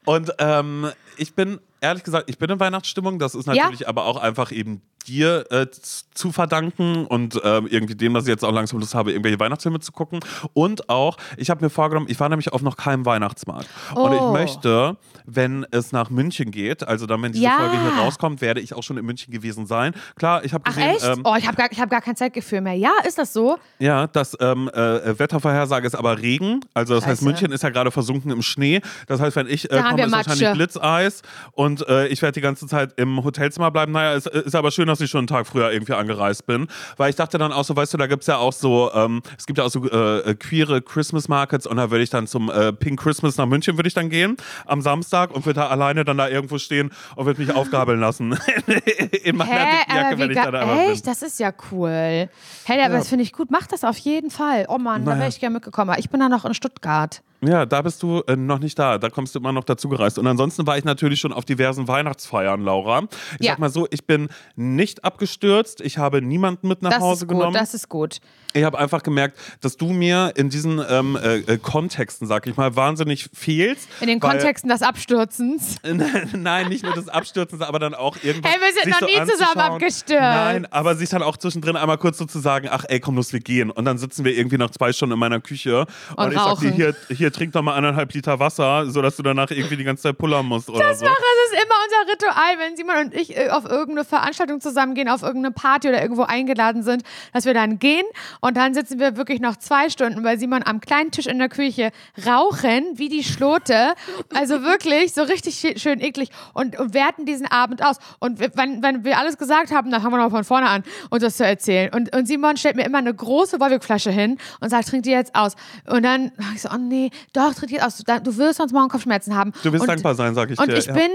Und ähm, ich bin, ehrlich gesagt, ich bin in Weihnachtsstimmung. Das ist Ja. natürlich aber auch einfach eben dir äh, zu verdanken und ähm, irgendwie dem, dass ich jetzt auch langsam Lust habe, irgendwelche Weihnachtsfilme zu gucken. Und auch, ich habe mir vorgenommen, ich war nämlich auf noch keinem Weihnachtsmarkt. Und ich Oh. möchte, wenn es nach München geht, also dann, wenn diese Ja. Folge hier rauskommt, werde ich auch schon in München gewesen sein. Klar, ich habe Ach gesehen, echt? ähm, oh, ich habe gar, ich hab gar kein Zeitgefühl mehr. Ja, ist das so? ja, das ähm, äh, Wettervorhersage ist aber Regen. Also das heißt, Scheiße. München ist ja gerade versunken im Schnee. Das heißt, wenn ich äh, komme, wir ist wahrscheinlich Matsche. Blitzeis und äh, ich werde die ganze Zeit im Hotelzimmer bleiben. Naja, es ist aber schön, dass ich schon einen Tag früher irgendwie angereist bin. Weil ich dachte dann auch so, weißt du, da gibt es ja auch so, ähm, es gibt ja auch so äh, äh, queere Christmas Markets und da würde ich dann zum äh, Pink Christmas nach München würde ich dann gehen am Samstag und würde da alleine dann da irgendwo stehen und würde mich aufgabeln lassen in meiner Hä, dicken Jacke, aber wenn ich da einmal bin. echt? Das ist ja cool. Hey, aber das finde ich gut. Mach das auf jeden Fall. Oh Mann, da Naja. wäre ich gerne mitgekommen. Aber Ich bin da noch in Stuttgart. Ja, da bist du äh, noch nicht da. Da kommst du immer noch dazu gereist. Und ansonsten war ich natürlich schon auf diversen Weihnachtsfeiern, Laura. Ich Ja. sag mal so, ich bin nicht abgestürzt. Ich habe niemanden mit nach Das Hause ist gut, genommen. das ist gut. Ich habe einfach gemerkt, dass du mir in diesen ähm, äh, äh, Kontexten, sag ich mal, wahnsinnig fehlst. In den Kontexten des Abstürzens. Nein, nicht nur des Abstürzens, aber dann auch irgendwas. Hey, wir sind noch so nie zusammen abgestürzt. Nein, aber sich dann auch zwischendrin einmal kurz so zu sagen, ach ey, komm los, wir gehen. Und dann sitzen wir irgendwie noch zwei Stunden in meiner Küche und, Und ich sag dir, hier, hier trink doch mal anderthalb Liter Wasser, sodass du danach irgendwie die ganze Zeit pullern musst oder so. Das ist immer unser Ritual, wenn Simon und ich äh, auf irgendeine Veranstaltung zusammengehen, auf irgendeine Party oder irgendwo eingeladen sind, dass wir dann gehen und dann sitzen wir wirklich noch zwei Stunden bei Simon am kleinen Tisch in der Küche, rauchen wie die Schlote. Also wirklich so richtig schö- schön eklig und, und werten diesen Abend aus. Und wenn, wenn wir alles gesagt haben, dann fangen wir noch von vorne an, uns das zu erzählen. Und, und Simon stellt mir immer eine große Wolwig-Flasche hin und sagt, trink die jetzt aus. Und dann ich so, oh nee, doch, trink die aus. Du, wirst sonst morgen Kopfschmerzen haben. Du wirst und, dankbar sein, sag ich und dir. ich ja. bin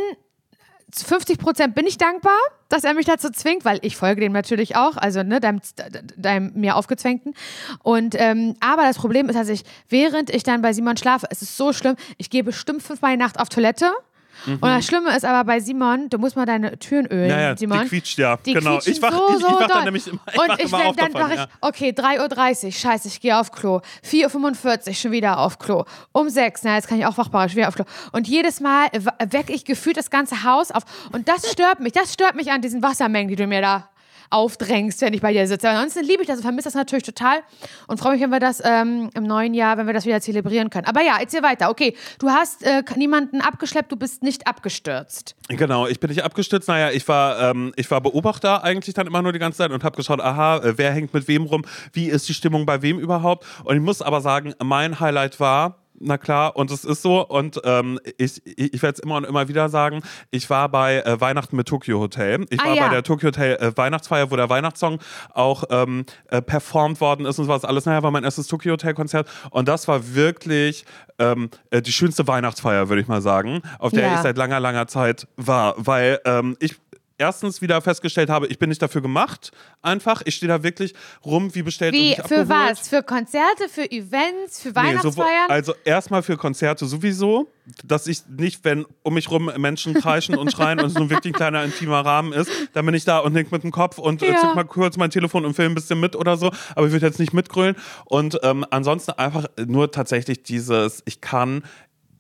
50 Prozent bin ich dankbar, dass er mich dazu zwingt, weil ich folge dem natürlich auch, also ne, deinem, deinem mir aufgezwängten. Und ähm, aber das Problem ist, dass ich, während ich dann bei Simon schlafe, es ist so schlimm, ich gehe bestimmt fünfmal die Nacht auf Toilette. Mhm. Und das Schlimme ist aber bei Simon, du musst mal deine Türen ölen, naja, Simon. Die quietscht ja, die genau. Ich wach, so, ich, ich wach dann nämlich immer, ich Und ich, immer dann mache ich, okay, 3.30 Uhr, scheiße, ich gehe auf Klo. 4.45 Uhr, schon wieder auf Klo. Um 6, na, jetzt kann ich auch wachbar, schon wieder auf Klo. Und jedes Mal wecke ich gefühlt das ganze Haus auf. Und das stört mich, das stört mich an diesen Wassermengen, die du mir da aufdrängst, wenn ich bei dir sitze. Ansonsten liebe ich das und vermisse das natürlich total und freue mich, wenn wir das ähm, im neuen Jahr, wenn wir das wieder zelebrieren können. Aber ja, erzähl weiter. Okay, du hast äh, niemanden abgeschleppt, du bist nicht abgestürzt. Genau, ich bin nicht abgestürzt. Naja, ich war, ähm, ich war Beobachter eigentlich dann immer nur die ganze Zeit und habe geschaut, aha, äh, wer hängt mit wem rum, wie ist die Stimmung bei wem überhaupt. Und ich muss aber sagen, mein Highlight war, na klar, und es ist so. Und ähm, ich, ich, ich werde es immer und immer wieder sagen, ich war bei äh, Weihnachten mit Tokyo Hotel. Ich Ah, war ja. bei der Tokyo Hotel äh, Weihnachtsfeier, wo der Weihnachtssong auch ähm, äh, performt worden ist und sowas alles. Naja, war mein erstes Tokyo Hotel Konzert. Und das war wirklich ähm, äh, die schönste Weihnachtsfeier, würde ich mal sagen, auf der Ja. ich seit langer, langer Zeit war. Weil ähm, ich erstens wieder festgestellt habe, ich bin nicht dafür gemacht. Einfach, ich stehe da wirklich rum, wie bestellt und Wie, für abgeholt. was? Für Konzerte, für Events, für Nee, Weihnachtsfeiern? sowohl- also erstmal für Konzerte sowieso, dass ich nicht, wenn um mich rum Menschen kreischen und schreien und es nur wirklich ein kleiner intimer Rahmen ist, dann bin ich da und nick mit dem Kopf und Ja. zück mal kurz mein Telefon und film ein bisschen mit oder so, aber ich würde jetzt nicht mitgrölen. Und ähm, ansonsten einfach nur tatsächlich dieses, ich kann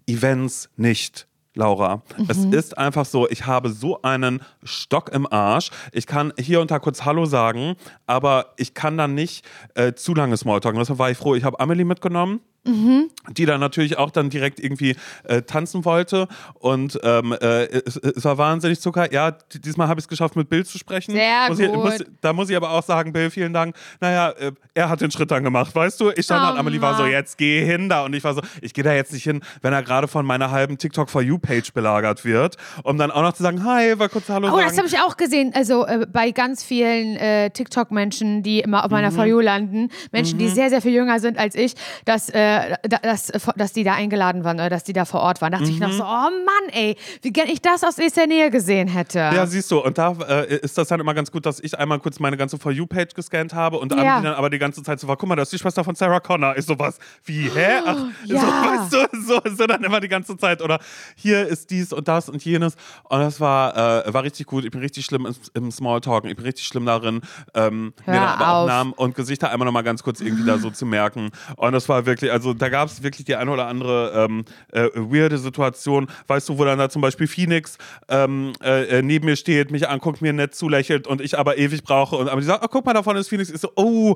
Events nicht. Laura, es ist einfach so, ich habe so einen Stock im Arsch. Ich kann hier und da kurz Hallo sagen, aber ich kann dann nicht äh, zu lange Smalltalken. Deshalb war ich froh. Ich habe Amelie mitgenommen die dann natürlich auch dann direkt irgendwie äh, tanzen wollte. Und ähm, äh, es, es war wahnsinnig Zucker. Ja, diesmal habe ich es geschafft, mit Bill zu sprechen. Sehr muss Ich, gut. muss, da muss ich aber auch sagen, Bill, vielen Dank. Naja, äh, er hat den Schritt dann gemacht, weißt du? Ich stand Oh, da und Amelie war so, jetzt geh hin da. Und ich war so, ich gehe da jetzt nicht hin, wenn er gerade von meiner halben TikTok for You-Page belagert wird, um dann auch noch zu sagen, hi, war kurz Hallo Oh, sagen. das habe ich auch gesehen. Also äh, bei ganz vielen äh, TikTok-Menschen, die immer auf Mhm. meiner For You landen, Menschen, die sehr, sehr viel jünger sind als ich, dass, äh, da- dass, dass die da eingeladen waren oder dass die da vor Ort waren. Da dachte ich Mhm. noch so, oh Mann, ey, wie gern ich das aus nächster Nähe gesehen hätte. Ja, siehst du, und da äh, ist das dann immer ganz gut, dass ich einmal kurz meine ganze For You-Page gescannt habe und Ja. Dann aber die ganze Zeit so war, guck mal, das ist die Schwester von Sarah Connor. Ich so, was? Wie, hä? Ach, so, ja. weißt du, so, so dann immer die ganze Zeit. Oder hier ist dies und das und jenes. Und das war, äh, war richtig gut. Ich bin richtig schlimm im, im Smalltalken. Ich bin richtig schlimm darin, ähm, mir dann aber auch. Namen und Gesichter einmal nochmal ganz kurz irgendwie da so zu merken. Und das war wirklich, also da gab es wirklich die eine oder andere ähm, äh, weirde Situation. Weißt du, wo dann da zum Beispiel Phoenix ähm, äh, äh, neben mir steht, mich anguckt, mir nett zulächelt und ich aber ewig brauche. Und aber die sagt, oh, guck mal, da vorne ist Phoenix. Ich so, oh,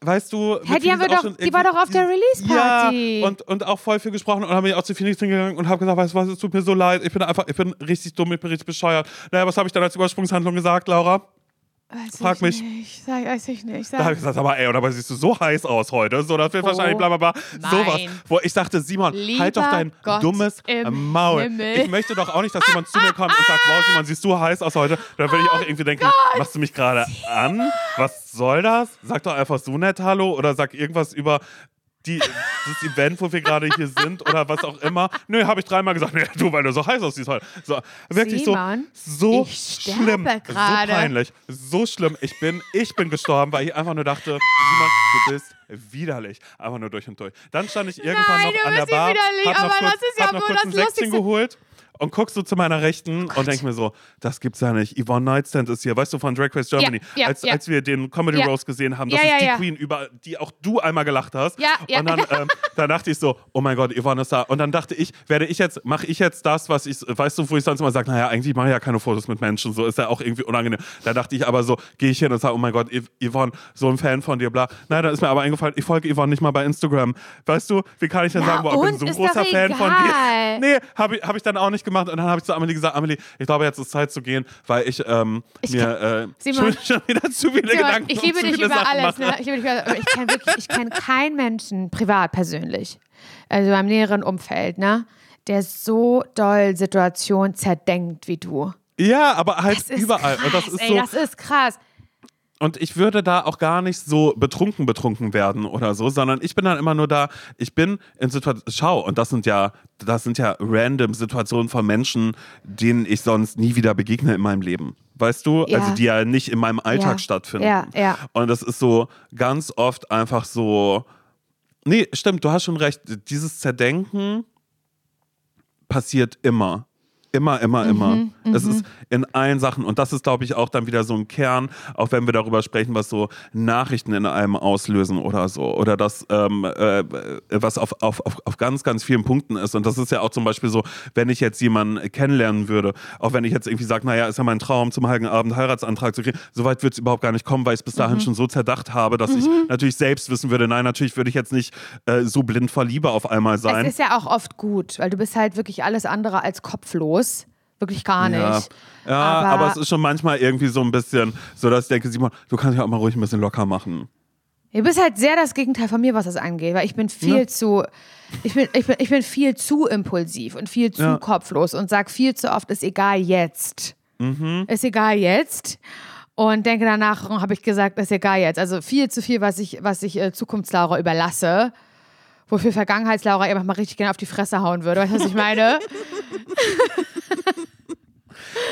weißt du. Hä, die haben wir doch- schon die war doch auf der Release-Party. Ja, und, und auch voll viel gesprochen und habe mich auch zu Phoenix hingegangen und habe gesagt, weißt du was, es tut mir so leid. Ich bin einfach, ich bin richtig dumm, ich bin richtig bescheuert. Naja, was habe ich dann als Übersprungshandlung gesagt, Laura? Weiß frag ich mich. Nicht. Sag, weiß ich nicht. Da habe Sag. ich gesagt, aber ey, oder aber siehst du so heiß aus heute? So, das wird Oh, wahrscheinlich bla bla bla. Sowas. Wo ich dachte, Simon, Lieber halt doch dein Gott dummes im Maul. Himmel. Ich möchte doch auch nicht, dass jemand zu mir kommt und sagt, wow, Simon, siehst du heiß aus heute? Da würde ich auch irgendwie denken, machst du mich gerade an? Was soll das? Sag doch einfach so nett Hallo oder sag irgendwas über die, das Event, wo wir gerade hier sind oder was auch immer. Nö, habe ich dreimal gesagt, nee, du, weil du so heiß aussiehst heute. So, wirklich Simon, so, so schlimm, so peinlich, so schlimm. Ich bin, ich bin gestorben, weil ich einfach nur dachte, Simon, du bist widerlich. Einfach nur durch und durch. Dann stand ich irgendwann Nein, noch du an der Bar, widerlich, hab noch aber kurz, das ist ja hab noch wohl kurz das ein Lustigste. geholt und guck so zu meiner Rechten und denk mir so, das gibt's ja nicht. Yvonne Nightstand ist hier, weißt du, von Drag Race Germany. ja, als, ja. als wir den Comedy Ja. Rose gesehen haben, das Ja, ist ja, die ja. Queen, über die auch du einmal gelacht hast. Ja, ja. Und dann, ähm, dann dachte ich so, oh mein Gott, Yvonne ist da. Und dann dachte ich, werde ich jetzt, mache ich jetzt das, was ich, weißt du, wo ich sonst immer sage, naja, eigentlich mache ich ja keine Fotos mit Menschen, so ist ja auch irgendwie unangenehm. Da dachte ich aber so, gehe ich hin und sage, oh mein Gott, Yv- Yvonne, so ein Fan von dir, bla. Nein, dann ist mir aber eingefallen, ich folge Yvonne nicht mal bei Instagram. Weißt du, wie kann ich denn Ja, sagen, boah, ich bin so ein großer Fan von dir. Nee, habe ich, hab ich dann auch nicht gemacht. Und dann habe ich zu Amelie gesagt, Amelie, ich glaube, jetzt ist Zeit zu gehen, weil ich, ähm, Ich mir äh, Simon. schon, wieder zu viele Simon, Gedanken ich liebe dich über Sachen alles. Ne? Ich, liebe dich über, ich kenne wirklich, ich kenne keinen Menschen privat persönlich, also beim näheren Umfeld, ne, der so doll Situation zerdenkt wie du. Ja, aber halt überall. krass, und das ist ey, so, das ist krass. Und ich würde da auch gar nicht so betrunken betrunken werden oder so, sondern ich bin dann immer nur da, ich bin in Situationen, schau, und das sind ja, das sind ja random Situationen von Menschen, denen ich sonst nie wieder begegne in meinem Leben. Weißt du? Ja. Also die ja nicht in meinem Alltag Ja. stattfinden. Ja, ja. Und das ist so ganz oft einfach so. Nee, stimmt, du hast schon recht. Dieses Zerdenken passiert immer. Immer, immer, immer. Mhm, Es ist in allen Sachen. Und das ist, glaube ich, auch dann wieder so ein Kern, auch wenn wir darüber sprechen, was so Nachrichten in einem auslösen oder so. Oder das, ähm, äh, was auf, auf, auf, auf ganz, ganz vielen Punkten ist. Und das ist ja auch zum Beispiel so, wenn ich jetzt jemanden kennenlernen würde, auch wenn ich jetzt irgendwie sage, naja, ist ja mein Traum, zum Heiligen Abend Heiratsantrag zu kriegen, so weit wird es überhaupt gar nicht kommen, weil ich es bis dahin Mhm. schon so zerdacht habe, dass ich natürlich selbst wissen würde, nein, natürlich würde ich jetzt nicht äh, so blind vor Liebe auf einmal sein. Es ist ja auch oft gut, weil du bist halt wirklich alles andere als kopflos. Wirklich gar nicht. Ja, ja aber, Aber- es ist schon manchmal irgendwie so ein bisschen so, dass ich denke, Simon, du kannst ja auch mal ruhig ein bisschen locker machen. Du bist halt sehr das Gegenteil von mir, was das angeht, weil ich bin viel Ja. zu, ich bin, ich, bin, ich bin viel zu impulsiv und viel zu Ja. kopflos und sag viel zu oft, ist egal jetzt. Mhm. Ist egal jetzt. Und denke danach, habe ich gesagt, ist egal jetzt. Also viel zu viel, was ich, was ich äh, Zukunftslaura überlasse. Wofür Vergangenheitslaura ihr mal richtig gerne auf die Fresse hauen würde. Weißt du, was ich meine?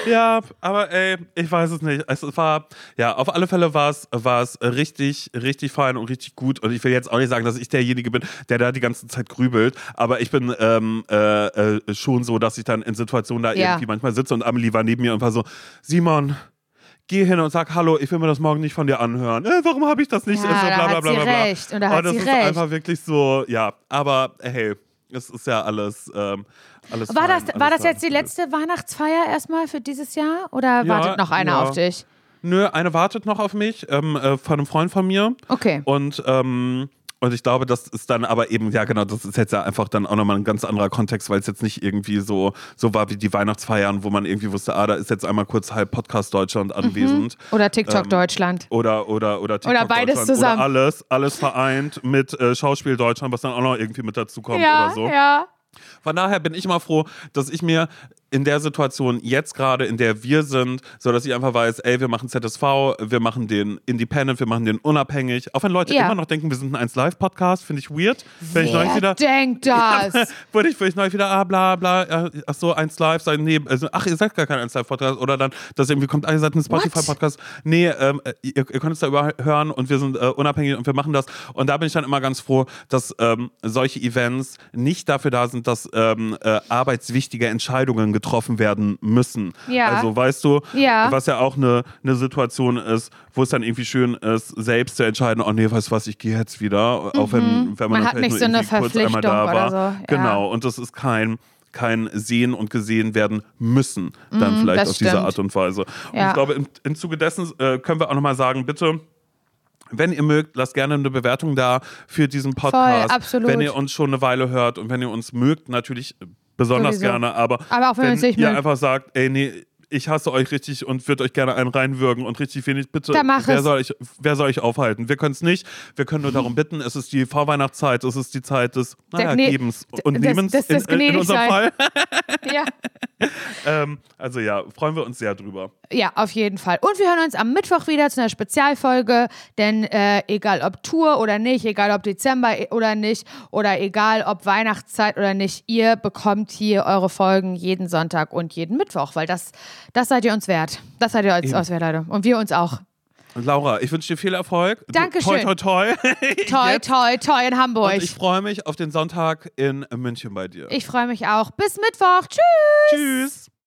Ja, aber ey, ich weiß es nicht. Es war, ja, auf alle Fälle war es, war es richtig, richtig fein und richtig gut. Und ich will jetzt auch nicht sagen, dass ich derjenige bin, der da die ganze Zeit grübelt. Aber ich bin ähm, äh, äh, schon so, dass ich dann in Situationen da Ja. irgendwie manchmal sitze und Amelie war neben mir und war so, Simon, geh hin und sag Hallo, ich will mir das morgen nicht von dir anhören. Äh, warum habe ich das nicht? Ja, so, bla, bla, bla, bla, bla. recht. Und da hat das sie ist recht. einfach wirklich so, ja. Aber hey, es ist ja alles, ähm, alles War fein, das, war alles das jetzt die letzte Weihnachtsfeier erstmal für dieses Jahr? Oder Ja, wartet noch einer ja. auf dich? Nö, eine wartet noch auf mich, ähm, äh, von einem Freund von mir. Okay. Und, ähm, und ich glaube, das ist dann aber eben, ja genau, das ist jetzt ja einfach dann auch nochmal ein ganz anderer Kontext, weil es jetzt nicht irgendwie so, so war wie die Weihnachtsfeiern, wo man irgendwie wusste, ah, da ist jetzt einmal kurz halb Podcast Deutschland anwesend. Oder TikTok Ähm, Deutschland. Oder, oder, oder, TikTok Oder beides Deutschland. zusammen. Oder alles, alles vereint mit äh, Schauspiel Deutschland, was dann auch noch irgendwie mit dazu kommt Ja, oder so. ja. Von daher bin ich mal froh, dass ich mir in der Situation jetzt gerade, in der wir sind, so dass ich einfach weiß, ey, wir machen ZSV, wir machen den Independent, wir machen den unabhängig. Auch wenn Leute Ja. immer noch denken, wir sind ein 1 Live Podcast, finde ich weird. Wenn ich neulich Wer wieder denkt das? wurde ich, ich neulich wieder, ah, bla, bla, äh, ach so, 1 Live, sein, nee, also, ach, ihr seid gar kein 1 Live Podcast. Oder dann, dass irgendwie kommt, ah, ihr seid ein Spotify Podcast. Nee, ähm, äh, ihr, ihr könnt es da überhören und wir sind äh, unabhängig und wir machen das. Und da bin ich dann immer ganz froh, dass ähm, solche Events nicht dafür da sind, dass ähm, äh, arbeitswichtige Entscheidungen getroffen werden müssen. Ja. Also, weißt du, Ja. was ja auch eine, eine Situation ist, wo es dann irgendwie schön ist, selbst zu entscheiden, oh nee, weißt du was, ich gehe jetzt wieder, auch wenn, wenn man, Mhm. Man hat vielleicht nicht so eine irgendwie kurz einmal da Verpflichtung war. so, ja. Genau, und das ist kein kein sehen und gesehen werden müssen, dann vielleicht Mhm, das auf diese. Art und Weise. Und ich glaube, im, im Zuge dessen äh, können wir auch nochmal sagen, bitte, wenn ihr mögt, lasst gerne eine Bewertung da für diesen Podcast. absolut. Wenn ihr uns schon eine Weile hört und wenn ihr uns mögt, natürlich besonders Sowieso. gerne, aber, Aber auch wenn nicht ihr einfach sagt, ey, nee, ich hasse euch richtig und würde euch gerne einen reinwürgen und richtig wenig, bitte, wer, soll euch, wer soll euch aufhalten? Wir können es nicht, wir können nur darum bitten, es ist die Vorweihnachtszeit, es ist die Zeit des naja, Gebens und Nehmens des- des in, in, in unserem Fall. Gnädigsein. ja. ähm, also ja, freuen wir uns sehr drüber. ja, auf jeden Fall. Und wir hören uns am Mittwoch wieder zu einer Spezialfolge, denn äh, egal ob Tour oder nicht, egal ob Dezember oder nicht, oder egal ob Weihnachtszeit oder nicht, ihr bekommt hier eure Folgen jeden Sonntag und jeden Mittwoch, weil das, das seid ihr uns wert. Das seid ihr uns, uns wert, Leute. Und wir uns auch. Laura, ich wünsche dir viel Erfolg. Dankeschön. Toi, toi, toi. Toi, toi, toi in Hamburg. Und ich freue mich auf den Sonntag in München bei dir. Ich freue mich auch. Bis Mittwoch. Tschüss. Tschüss.